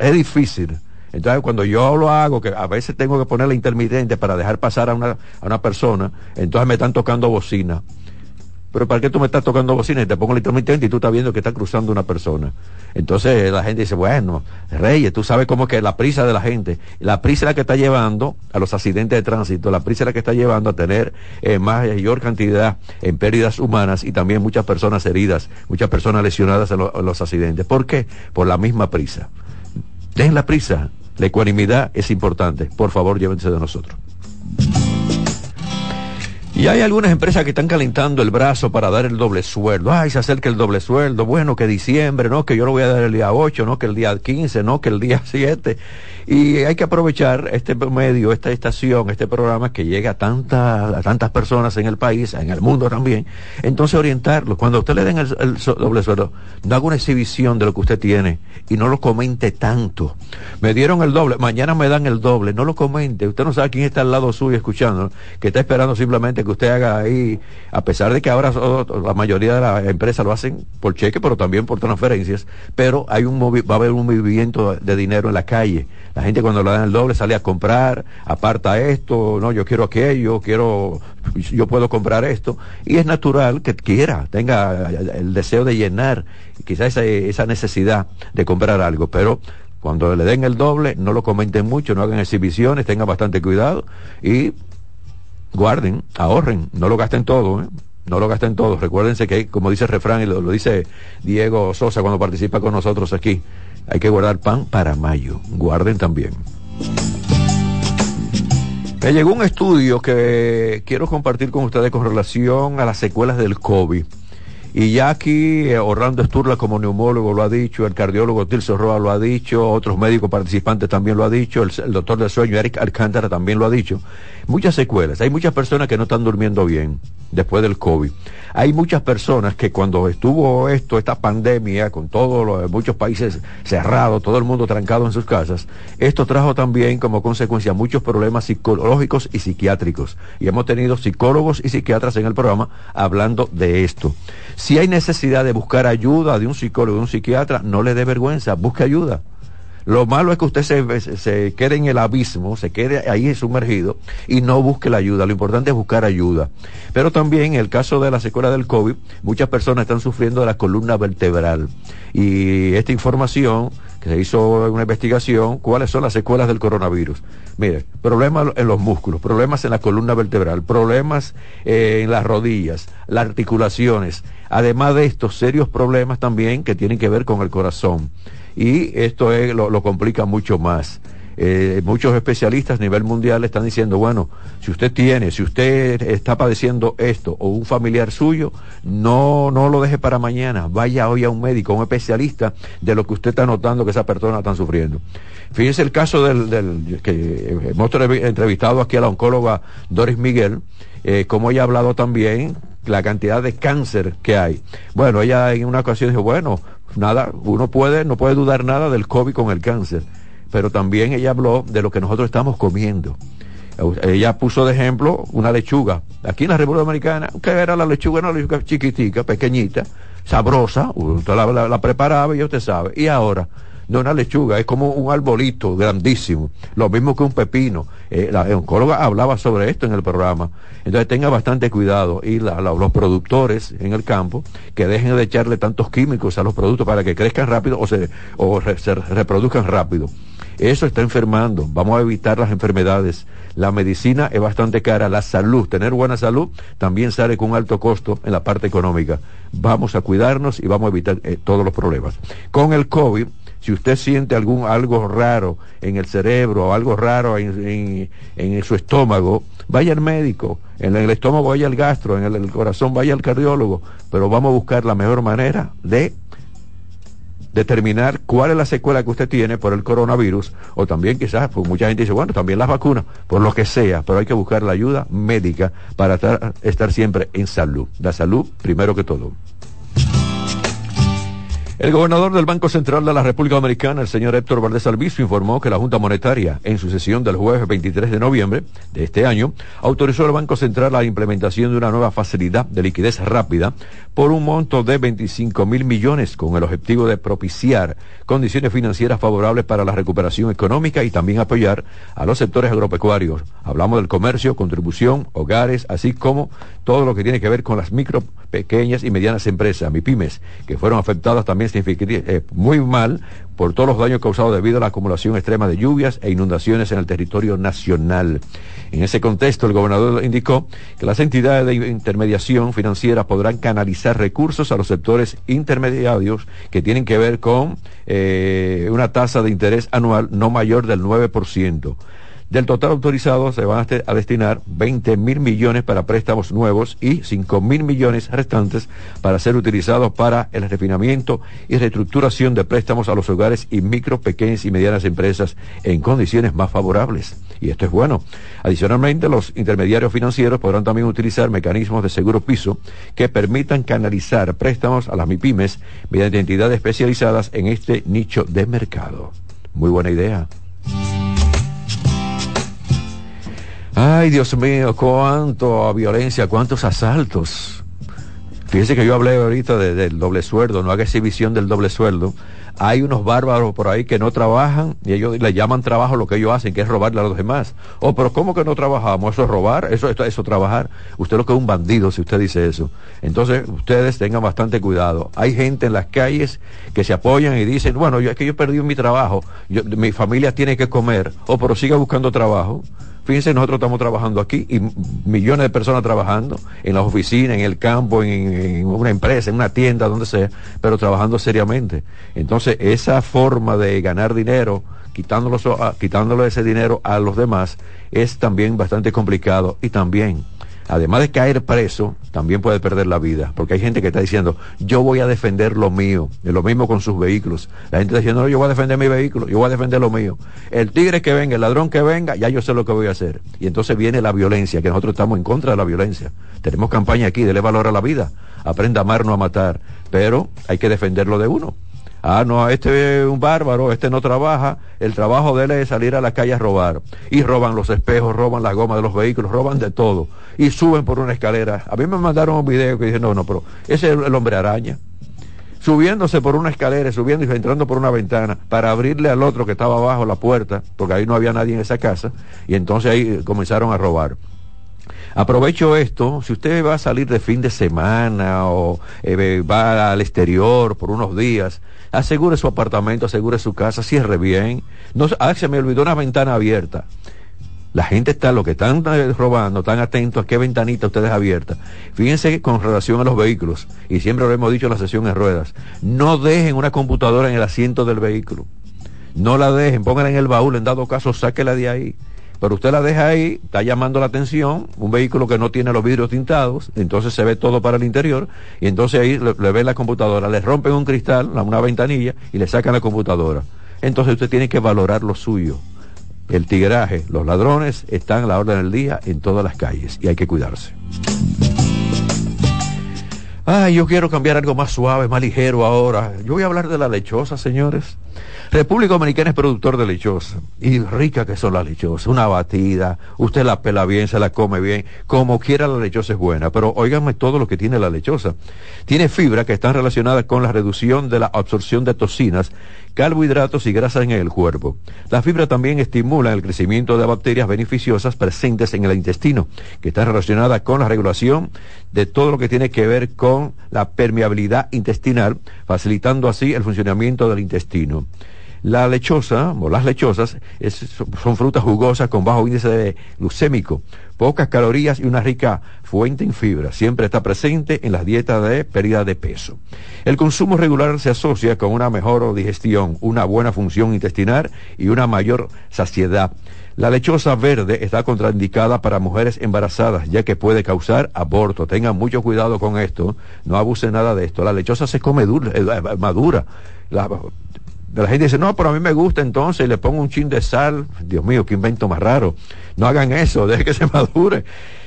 Es difícil. Entonces, cuando yo lo hago, que a veces tengo que poner la intermitente para dejar pasar a una, a una persona, entonces me están tocando bocina. Pero ¿para qué tú me estás tocando bocina y te pongo el intermitente y tú estás viendo que está cruzando una persona? Entonces la gente dice, bueno, Reyes, tú sabes cómo que la prisa de la gente, la prisa es la que está llevando a los accidentes de tránsito, la prisa es la que está llevando a tener eh, mayor cantidad en pérdidas humanas y también muchas personas heridas, muchas personas lesionadas en, en los accidentes. ¿Por qué? Por la misma prisa. Dejen la prisa, la ecuanimidad es importante. Por favor, llévense de nosotros. Y hay algunas empresas que están calentando el brazo para dar el doble sueldo. Ay, se acerca el doble sueldo. Bueno, que diciembre, no, que yo lo voy a dar el día 8, no, que el día 15, no, que el día [laughs] 7. Y hay que aprovechar este medio, esta estación, este programa que llega a, a tantas personas en el país, en el mundo también. Entonces orientarlos. Cuando usted le den el, el doble sueldo, no haga una exhibición de lo que usted tiene y no lo comente tanto. Me dieron el doble, mañana me dan el doble, no lo comente. Usted no sabe quién está al lado suyo escuchando, que está esperando simplemente que usted haga ahí, a pesar de que ahora la mayoría de las empresas lo hacen por cheque, pero también por transferencias, pero hay un va a haber un movimiento de dinero en la calle la gente cuando le dan el doble sale a comprar, aparta esto, no, yo quiero aquello, quiero, yo puedo comprar esto. Y es natural que quiera, tenga el deseo de llenar, quizás esa, esa necesidad de comprar algo, pero cuando le den el doble, no lo comenten mucho, no hagan exhibiciones, tengan bastante cuidado y guarden, ahorren, no lo gasten todo, ¿eh? no lo gasten todo. Recuérdense que, como dice el refrán, y lo, lo, dice Diego Sosa cuando participa con nosotros aquí, hay que guardar pan para mayo. Guarden también. Me llegó un estudio que quiero compartir con ustedes con relación a las secuelas del COVID. Y ya aquí eh, Orlando Esturla como neumólogo lo ha dicho, el cardiólogo Tilso Roa lo ha dicho, otros médicos participantes también lo ha dicho, el, doctor del sueño Eric Alcántara también lo ha dicho. Muchas secuelas, hay muchas personas que no están durmiendo bien después del COVID. Hay muchas personas que cuando estuvo esto, esta pandemia, con todos los muchos países cerrados, todo el mundo trancado en sus casas, esto trajo también como consecuencia muchos problemas psicológicos y psiquiátricos. Y hemos tenido psicólogos y psiquiatras en el programa hablando de esto. Si hay necesidad de buscar ayuda de un psicólogo, de un psiquiatra, no le dé vergüenza, busque ayuda. Lo malo es que usted se, quede en el abismo, se quede ahí sumergido y no busque la ayuda. Lo importante es buscar ayuda. Pero también en el caso de la secuela del COVID, muchas personas están sufriendo de la columna vertebral. Y esta información que se hizo una investigación, ¿cuáles son las secuelas del coronavirus? Mire, problemas en los músculos, problemas en la columna vertebral, problemas eh, en las rodillas, las articulaciones. Además de estos serios problemas también que tienen que ver con el corazón y esto es, lo, lo complica mucho más. Eh, muchos especialistas a nivel mundial están diciendo, bueno, si usted tiene, si usted está padeciendo esto o un familiar suyo, no, no lo deje para mañana, vaya hoy a un médico, a un especialista de lo que usted está notando que esa persona está sufriendo. Fíjese el caso del, del que hemos entrevistado aquí a la oncóloga Doris Miguel, eh, como ella ha hablado también la cantidad de cáncer que hay. Bueno, ella en una ocasión dijo, bueno, nada, uno puede, no puede dudar nada del COVID con el cáncer, pero también ella habló de lo que nosotros estamos comiendo. Ella puso de ejemplo una lechuga. Aquí en la República Dominicana, ¿qué era la lechuga? Una lechuga chiquitica, pequeñita, sabrosa, usted la, preparaba y usted sabe. Y ahora, no una lechuga, es como un arbolito grandísimo, lo mismo que un pepino. Eh, la oncóloga hablaba sobre esto en el programa. Entonces tenga bastante cuidado y la, los productores en el campo que dejen de echarle tantos químicos a los productos para que crezcan rápido o se, o se reproduzcan rápido. Eso está enfermando. Vamos a evitar las enfermedades. La medicina es bastante cara. La salud, tener buena salud, también sale con un alto costo en la parte económica. Vamos a cuidarnos y vamos a evitar eh, todos los problemas. Con el COVID, si usted siente algún algo raro en el cerebro o algo raro en, su estómago, vaya al médico. En el estómago vaya al gastro, en el, corazón vaya al cardiólogo. Pero vamos a buscar la mejor manera de determinar cuál es la secuela que usted tiene por el coronavirus o también quizás, pues mucha gente dice, bueno, también las vacunas, por lo que sea, pero hay que buscar la ayuda médica para estar, estar siempre en salud. La salud primero que todo. El gobernador del Banco Central de la República Dominicana, el señor Héctor Valdés Albizu, informó que la Junta Monetaria, en su sesión del jueves 23 de noviembre de este año, autorizó al Banco Central la implementación de una nueva facilidad de liquidez rápida por un monto de 25 mil millones con el objetivo de propiciar condiciones financieras favorables para la recuperación económica y también apoyar a los sectores agropecuarios. Hablamos del comercio, contribución, hogares, así como todo lo que tiene que ver con las micro, pequeñas y medianas empresas, MIPIMES, que fueron afectadas también eh, muy mal por todos los daños causados debido a la acumulación extrema de lluvias e inundaciones en el territorio nacional. En ese contexto, el gobernador indicó que las entidades de intermediación financiera podrán canalizar recursos a los sectores intermediarios que tienen que ver con eh, una tasa de interés anual no mayor del 9%. Del total autorizado se van a destinar 20 mil millones para préstamos nuevos y 5 mil millones restantes para ser utilizados para el refinamiento y reestructuración de préstamos a los hogares y micro, pequeñas y medianas empresas en condiciones más favorables. Y esto es bueno. Adicionalmente, los intermediarios financieros podrán también utilizar mecanismos de seguro piso que permitan canalizar préstamos a las MIPIMES mediante entidades especializadas en este nicho de mercado. Muy buena idea. Ay, Dios mío, cuánto violencia, cuántos asaltos. Fíjese que yo hablé ahorita del doble sueldo, no haga exhibición del doble sueldo. Hay unos bárbaros por ahí que no trabajan y ellos le llaman trabajo lo que ellos hacen, que es robarle a los demás. Oh, pero ¿cómo que no trabajamos? Eso es robar, eso es eso, trabajar. Usted lo que es un bandido si usted dice eso. Entonces, ustedes tengan bastante cuidado. Hay gente en las calles que se apoyan y dicen, bueno, yo es que yo perdí mi trabajo, mi familia tiene que comer. Oh, pero siga buscando trabajo. Fíjense, nosotros estamos trabajando aquí y millones de personas trabajando en las oficinas, en el campo, en, una empresa, en una tienda, donde sea, pero trabajando seriamente. Entonces, esa forma de ganar dinero, quitándolo, quitándole ese dinero a los demás, es también bastante complicado y también además de caer preso, también puede perder la vida, porque hay gente que está diciendo, yo voy a defender lo mío, es lo mismo con sus vehículos. La gente está diciendo, no, yo voy a defender mi vehículo, yo voy a defender lo mío. El tigre que venga, el ladrón que venga, ya yo sé lo que voy a hacer. Y entonces viene la violencia, que nosotros estamos en contra de la violencia. Tenemos campaña aquí, dele valor a la vida, aprenda a amar, no a matar, pero hay que defenderlo de uno. Ah, no, este es un bárbaro, este no trabaja, el trabajo de él es salir a la calle a robar. Y roban los espejos, roban la goma de los vehículos, roban de todo. Y suben por una escalera. A mí me mandaron un video que dice, no, no, pero ese es el hombre araña. Subiéndose por una escalera, subiendo y entrando por una ventana para abrirle al otro que estaba abajo la puerta, porque ahí no había nadie en esa casa, y entonces ahí comenzaron a robar. Aprovecho esto, si usted va a salir de fin de semana o eh, va al exterior por unos días, asegure su apartamento, asegure su casa, cierre bien. No, ah, se me olvidó una ventana abierta. La gente está, lo que están eh, robando, están atentos a qué ventanita usted deja abierta. Fíjense con relación a los vehículos, y siempre lo hemos dicho en la sesión en ruedas, no dejen una computadora en el asiento del vehículo. No la dejen, pónganla en el baúl, en dado caso, sáquela de ahí pero usted la deja ahí, está llamando la atención, un vehículo que no tiene los vidrios tintados, entonces se ve todo para el interior, y entonces ahí le, ve la computadora, le rompen un cristal, una ventanilla, y le sacan la computadora. Entonces usted tiene que valorar lo suyo. El tigraje, los ladrones están a la orden del día en todas las calles y hay que cuidarse. Ay, yo quiero cambiar algo más suave, más ligero ahora. Yo voy a hablar de la lechosa, señores. República Dominicana es productor de lechosa. Y rica que son las lechosas. Una batida, usted la pela bien, se la come bien. Como quiera la lechosa es buena. Pero óiganme todo lo que tiene la lechosa. Tiene fibra que están relacionadas con la reducción de la absorción de toxinas carbohidratos y grasas en el cuerpo. La fibra también estimula el crecimiento de bacterias beneficiosas presentes en el intestino, que está relacionada con la regulación de todo lo que tiene que ver con la permeabilidad intestinal, facilitando así el funcionamiento del intestino. La lechosa, o las lechosas, son frutas jugosas con bajo índice de glucémico, pocas calorías y una rica fuente en fibra. Siempre está presente en las dietas de pérdida de peso. El consumo regular se asocia con una mejor digestión, una buena función intestinal y una mayor saciedad. La lechosa verde está contraindicada para mujeres embarazadas, ya que puede causar aborto. Tengan mucho cuidado con esto, no abuse nada de esto. La lechosa se come dura, eh, madura. Gente dice, no, pero a mí me gusta entonces, le pongo un chin de sal. Dios mío, qué invento más raro. No hagan eso, [laughs] dejen que se madure.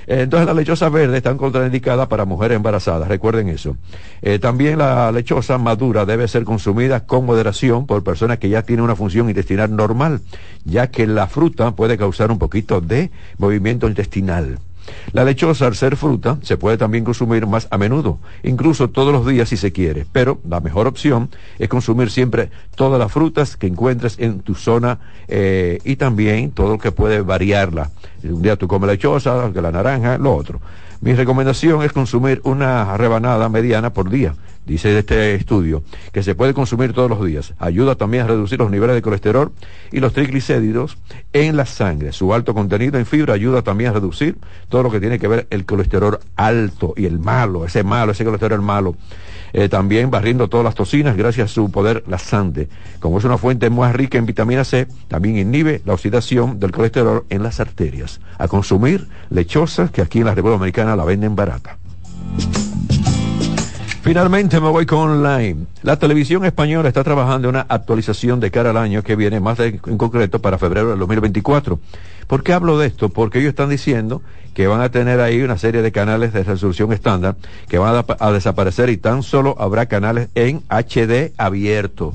Eh, Entonces las lechosas verdes están contraindicadas para mujeres embarazadas, recuerden eso. Eh, también la lechosa madura debe ser consumida con moderación por personas que ya tienen una función intestinal normal, ya que la fruta puede causar un poquito de movimiento intestinal. La lechosa, al ser fruta, se puede también consumir más a menudo, incluso todos los días si se quiere, pero la mejor opción es consumir siempre todas las frutas que encuentres en tu zona eh, y también todo lo que puede variarla. Un día tú comes lechosa, la naranja, lo otro. Mi recomendación es consumir una rebanada mediana por día, dice este estudio, que se puede consumir todos los días. Ayuda también a reducir los niveles de colesterol y los triglicéridos en la sangre. Su alto contenido en fibra ayuda también a reducir todo lo que tiene que ver el colesterol alto y el malo, ese malo, ese colesterol malo. Eh, también barriendo todas las toxinas gracias a su poder laxante. Como es una fuente más rica en vitamina C, también inhibe la oxidación del colesterol en las arterias. A consumir lechosas que aquí en la República Dominicana la venden barata. Finalmente me voy con online. La televisión española está trabajando en una actualización de cara al año que viene, más en concreto para febrero del 2024. ¿Por qué hablo de esto? Porque ellos están diciendo que van a tener ahí una serie de canales de resolución estándar que van a, desaparecer y tan solo habrá canales en HD abierto.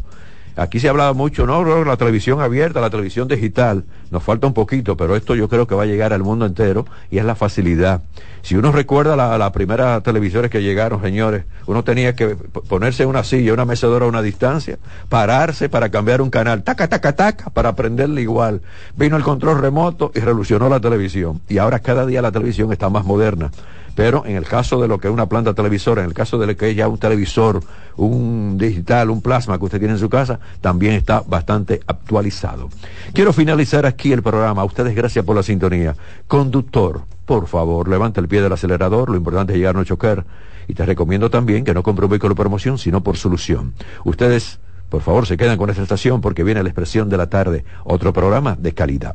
Aquí se ha hablado mucho, no, la televisión abierta, la televisión digital, nos falta un poquito, pero esto yo creo que va a llegar al mundo entero y es la facilidad. Si uno recuerda las la primeras televisores que llegaron, señores, uno tenía que ponerse una silla, una mecedora a una distancia, pararse para cambiar un canal, taca, taca, taca, para aprenderle igual. Vino el control remoto y revolucionó la televisión. Y ahora cada día la televisión está más moderna. Pero en el caso de lo que es una planta televisora, en el caso de lo que es ya un televisor, un digital, un plasma que usted tiene en su casa, también está bastante actualizado. Quiero finalizar aquí el programa. Ustedes gracias por la sintonía. Conductor, por favor, levanta el pie del acelerador. Lo importante es llegar a no chocar. Y te recomiendo también que no compre un vehículo por promoción, sino por solución. Ustedes, por favor, se quedan con esta estación porque viene la expresión de la tarde. Otro programa de calidad.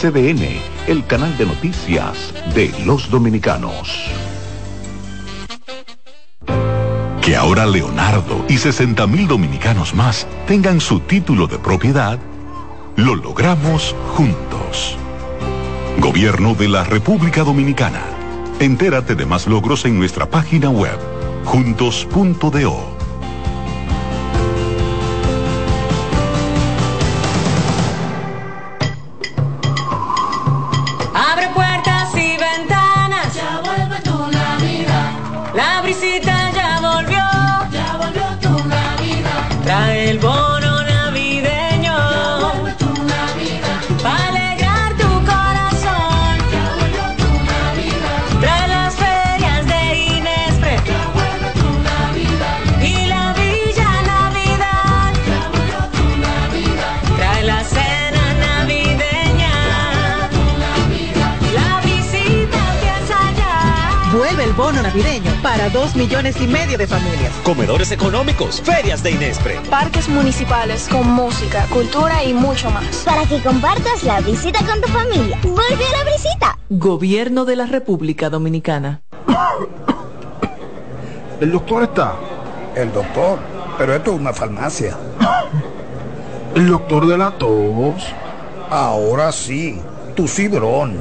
CDN, el canal de noticias de los dominicanos. Que ahora Leonardo y 60 mil dominicanos más tengan su título de propiedad, lo logramos juntos. Gobierno de la República Dominicana. Entérate de más logros en nuestra página web, juntos.do. para dos millones y medio de familias. Comedores económicos, ferias de Inespre. Parques municipales con música, cultura y mucho más. Para que compartas la visita con tu familia. Vuelve a la visita. Gobierno de la República Dominicana. ¿El doctor está? El doctor, pero esto es una farmacia. ¿El doctor de la tos? Ahora sí, tu cibrón.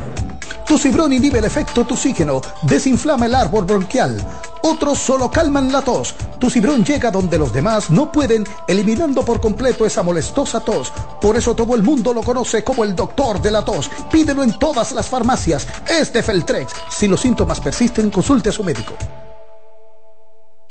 Tu cibrón inhibe el efecto toxígeno, desinflama el árbol bronquial. Otros solo calman la tos. Tu cibrón llega donde los demás no pueden, eliminando por completo esa molestosa tos. Por eso todo el mundo lo conoce como el doctor de la tos. Pídelo en todas las farmacias. Es de Feltrex. Si los síntomas persisten, consulte a su médico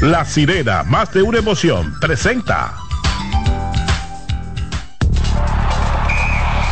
La sirena, más de una emoción, presenta.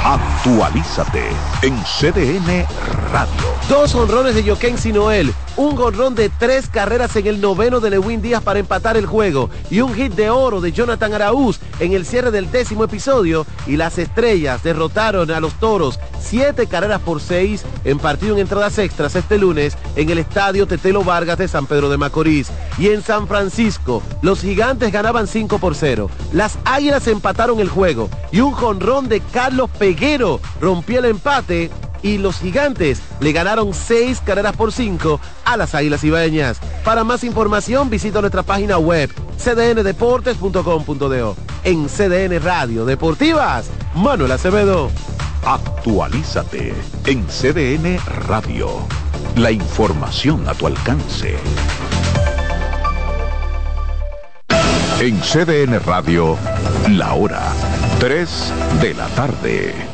Actualízate en CDN Radio. Dos honrones de Joaquín Noel un jonrón de tres carreras en el noveno de Lewin Díaz para empatar el juego y un hit de oro de Jonathan Araúz en el cierre del décimo episodio y las estrellas derrotaron a los toros siete carreras por seis en partido en entradas extras este lunes en el estadio Tetelo Vargas de San Pedro de Macorís. Y en San Francisco los gigantes ganaban 5 por 0 las águilas empataron el juego y un jonrón de Carlos Peguero rompió el empate y los gigantes le ganaron 6 carreras por 5 a las Águilas Ibaeñas. Para más información visita nuestra página web cdndeportes.com.do. En CDN Radio Deportivas, Manuel Acevedo. Actualízate en CDN Radio. La información a tu alcance. En CDN Radio, la hora 3 de la tarde.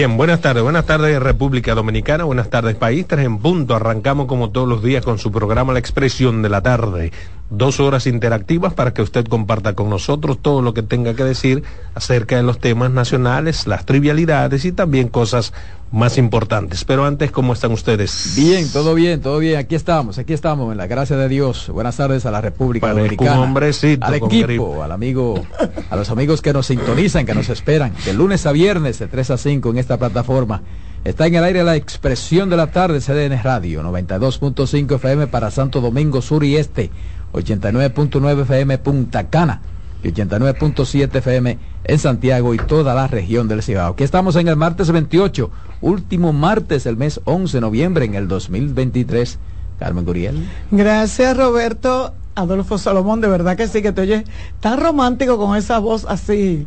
Bien, buenas tardes, buenas tardes República Dominicana, buenas tardes país, tres en punto, arrancamos como todos los días con su programa La Expresión de la Tarde, dos horas interactivas para que usted comparta con nosotros todo lo que tenga que decir acerca de los temas nacionales, las trivialidades y también cosas más importantes. Pero antes, ¿cómo están ustedes? Bien, todo bien, todo bien. Aquí estamos, aquí estamos, en la gracia de Dios. Buenas tardes a la República Dominicana. Un hombrecito al equipo, al amigo, a los amigos que nos sintonizan, que nos esperan, de lunes a viernes de 3 a 5 en esta plataforma. Está en el aire la expresión de la tarde CDN Radio, 92.5 FM para Santo Domingo Sur y Este, 89.9 FM Punta Cana y 89.7 FM en Santiago y toda la región del Cibao. Aquí estamos en el martes 28, último martes del mes 11 de noviembre en el 2023. Carmen Guriel. Gracias Roberto. Adolfo Salomón, de verdad que sí, que te oyes tan romántico con esa voz así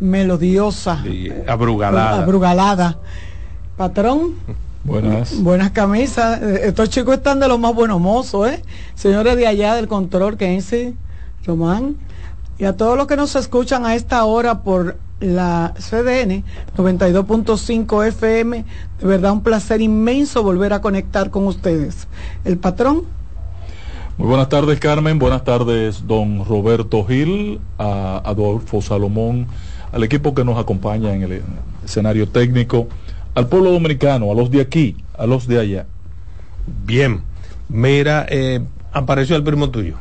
melodiosa. abrugalada. Abrugalada. Patrón. Buenas. Buenas camisas. Estos chicos están de los más buenos mozos, ¿eh? Señores de allá del control, que Román y a todos los que nos escuchan a esta hora por la CDN 92.5 FM. De verdad un placer inmenso volver a conectar con ustedes. El patrón. Muy buenas tardes Carmen, buenas tardes don Roberto Gil, a Adolfo Salomón, al equipo que nos acompaña en el escenario técnico, al pueblo dominicano, a los de aquí, a los de allá. Bien, mira, eh, apareció el primo tuyo.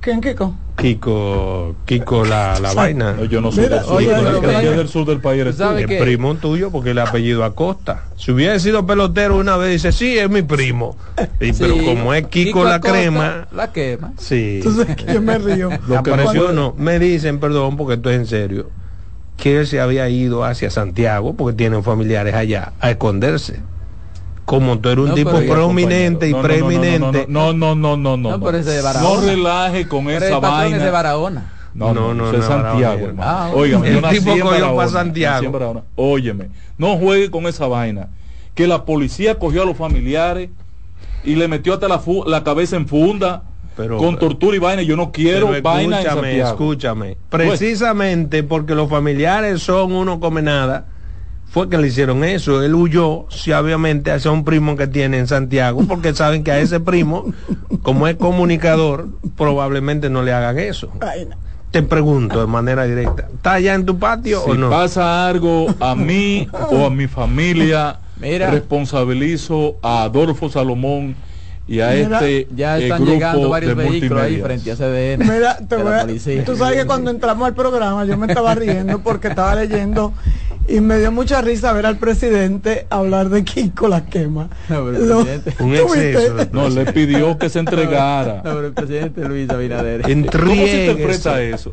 ¿Quién, Kiko? Kiko, Kiko la, la vaina. yo no soy del sur, del sur del país. Eres el primo tuyo porque el apellido Acosta. Si hubiera sido pelotero una vez dice, sí, es mi primo. Pero como es Kiko, la crema. La quema. Sí. Entonces, yo me río. Lo que apareció no. Me dicen, perdón, porque estoy en serio, que él se había ido hacia Santiago porque tienen familiares allá a esconderse como tú eres un tipo prominente y preeminente. No, no, no, no, no. No, no relaje con esa vaina. Es de Barahona. No, no, no, es Santiago, hermano. Ah, Óigame, el tipo cogió para Santiago. Óyeme, no juegue con esa vaina. Que la policía cogió a los familiares y le metió hasta la, la cabeza en funda con tortura y vaina. Yo no quiero vaina en Santiago. Escúchame, precisamente porque los familiares son uno come nada fue que le hicieron eso. Él huyó, si obviamente, hacia un primo que tiene en Santiago, porque saben que a ese primo, como es comunicador, probablemente no le hagan eso. Te pregunto de manera directa, ¿está allá en tu patio o no? pasa algo a mí o a mi familia, responsabilizo a Adolfo Salomón y a este ya eh, están llegando varios vehículos ahí frente a CDN Mira, tú sabes que cuando entramos al programa yo me estaba riendo porque estaba leyendo y me dio mucha risa ver al presidente hablar de Kiko la quema. un exceso. No, le pidió que se entregara. No, el presidente Luis Abinader. ¿Cómo se interpreta eso?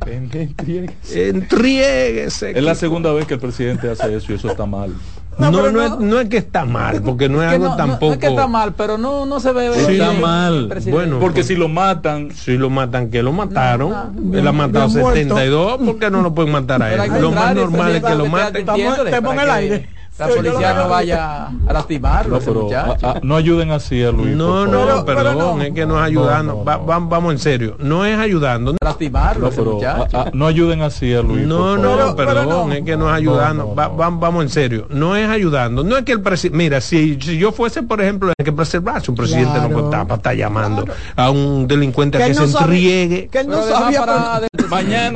Entrieguese. Es la segunda vez que el presidente hace eso y eso está mal. No, no, no, es, no, es, que está mal, porque no es, algo tampoco. No es que está mal, pero no, no se ve. Sí, está mal. Bueno, porque si lo matan. Si lo matan, que lo mataron. él ha matado 72, ¿por qué no lo pueden matar a él? Lo más normal es que lo maten. Te el aire la policía no vaya a lastimarlo. No, no ayuden así a Luis. No, no, perdón, es que no es ayudando. vamos en serio, no es ayudando. Lastimarlo, no, ayuden así a Luis. No, no, perdón, es que no es ayudando. vamos en serio, no es ayudando. No es que el presidente, mira, si, si, yo fuese, por ejemplo, hay que preservarse, un presidente no está para estar llamando a un delincuente que, que se entriegue. Que él no sabía mañana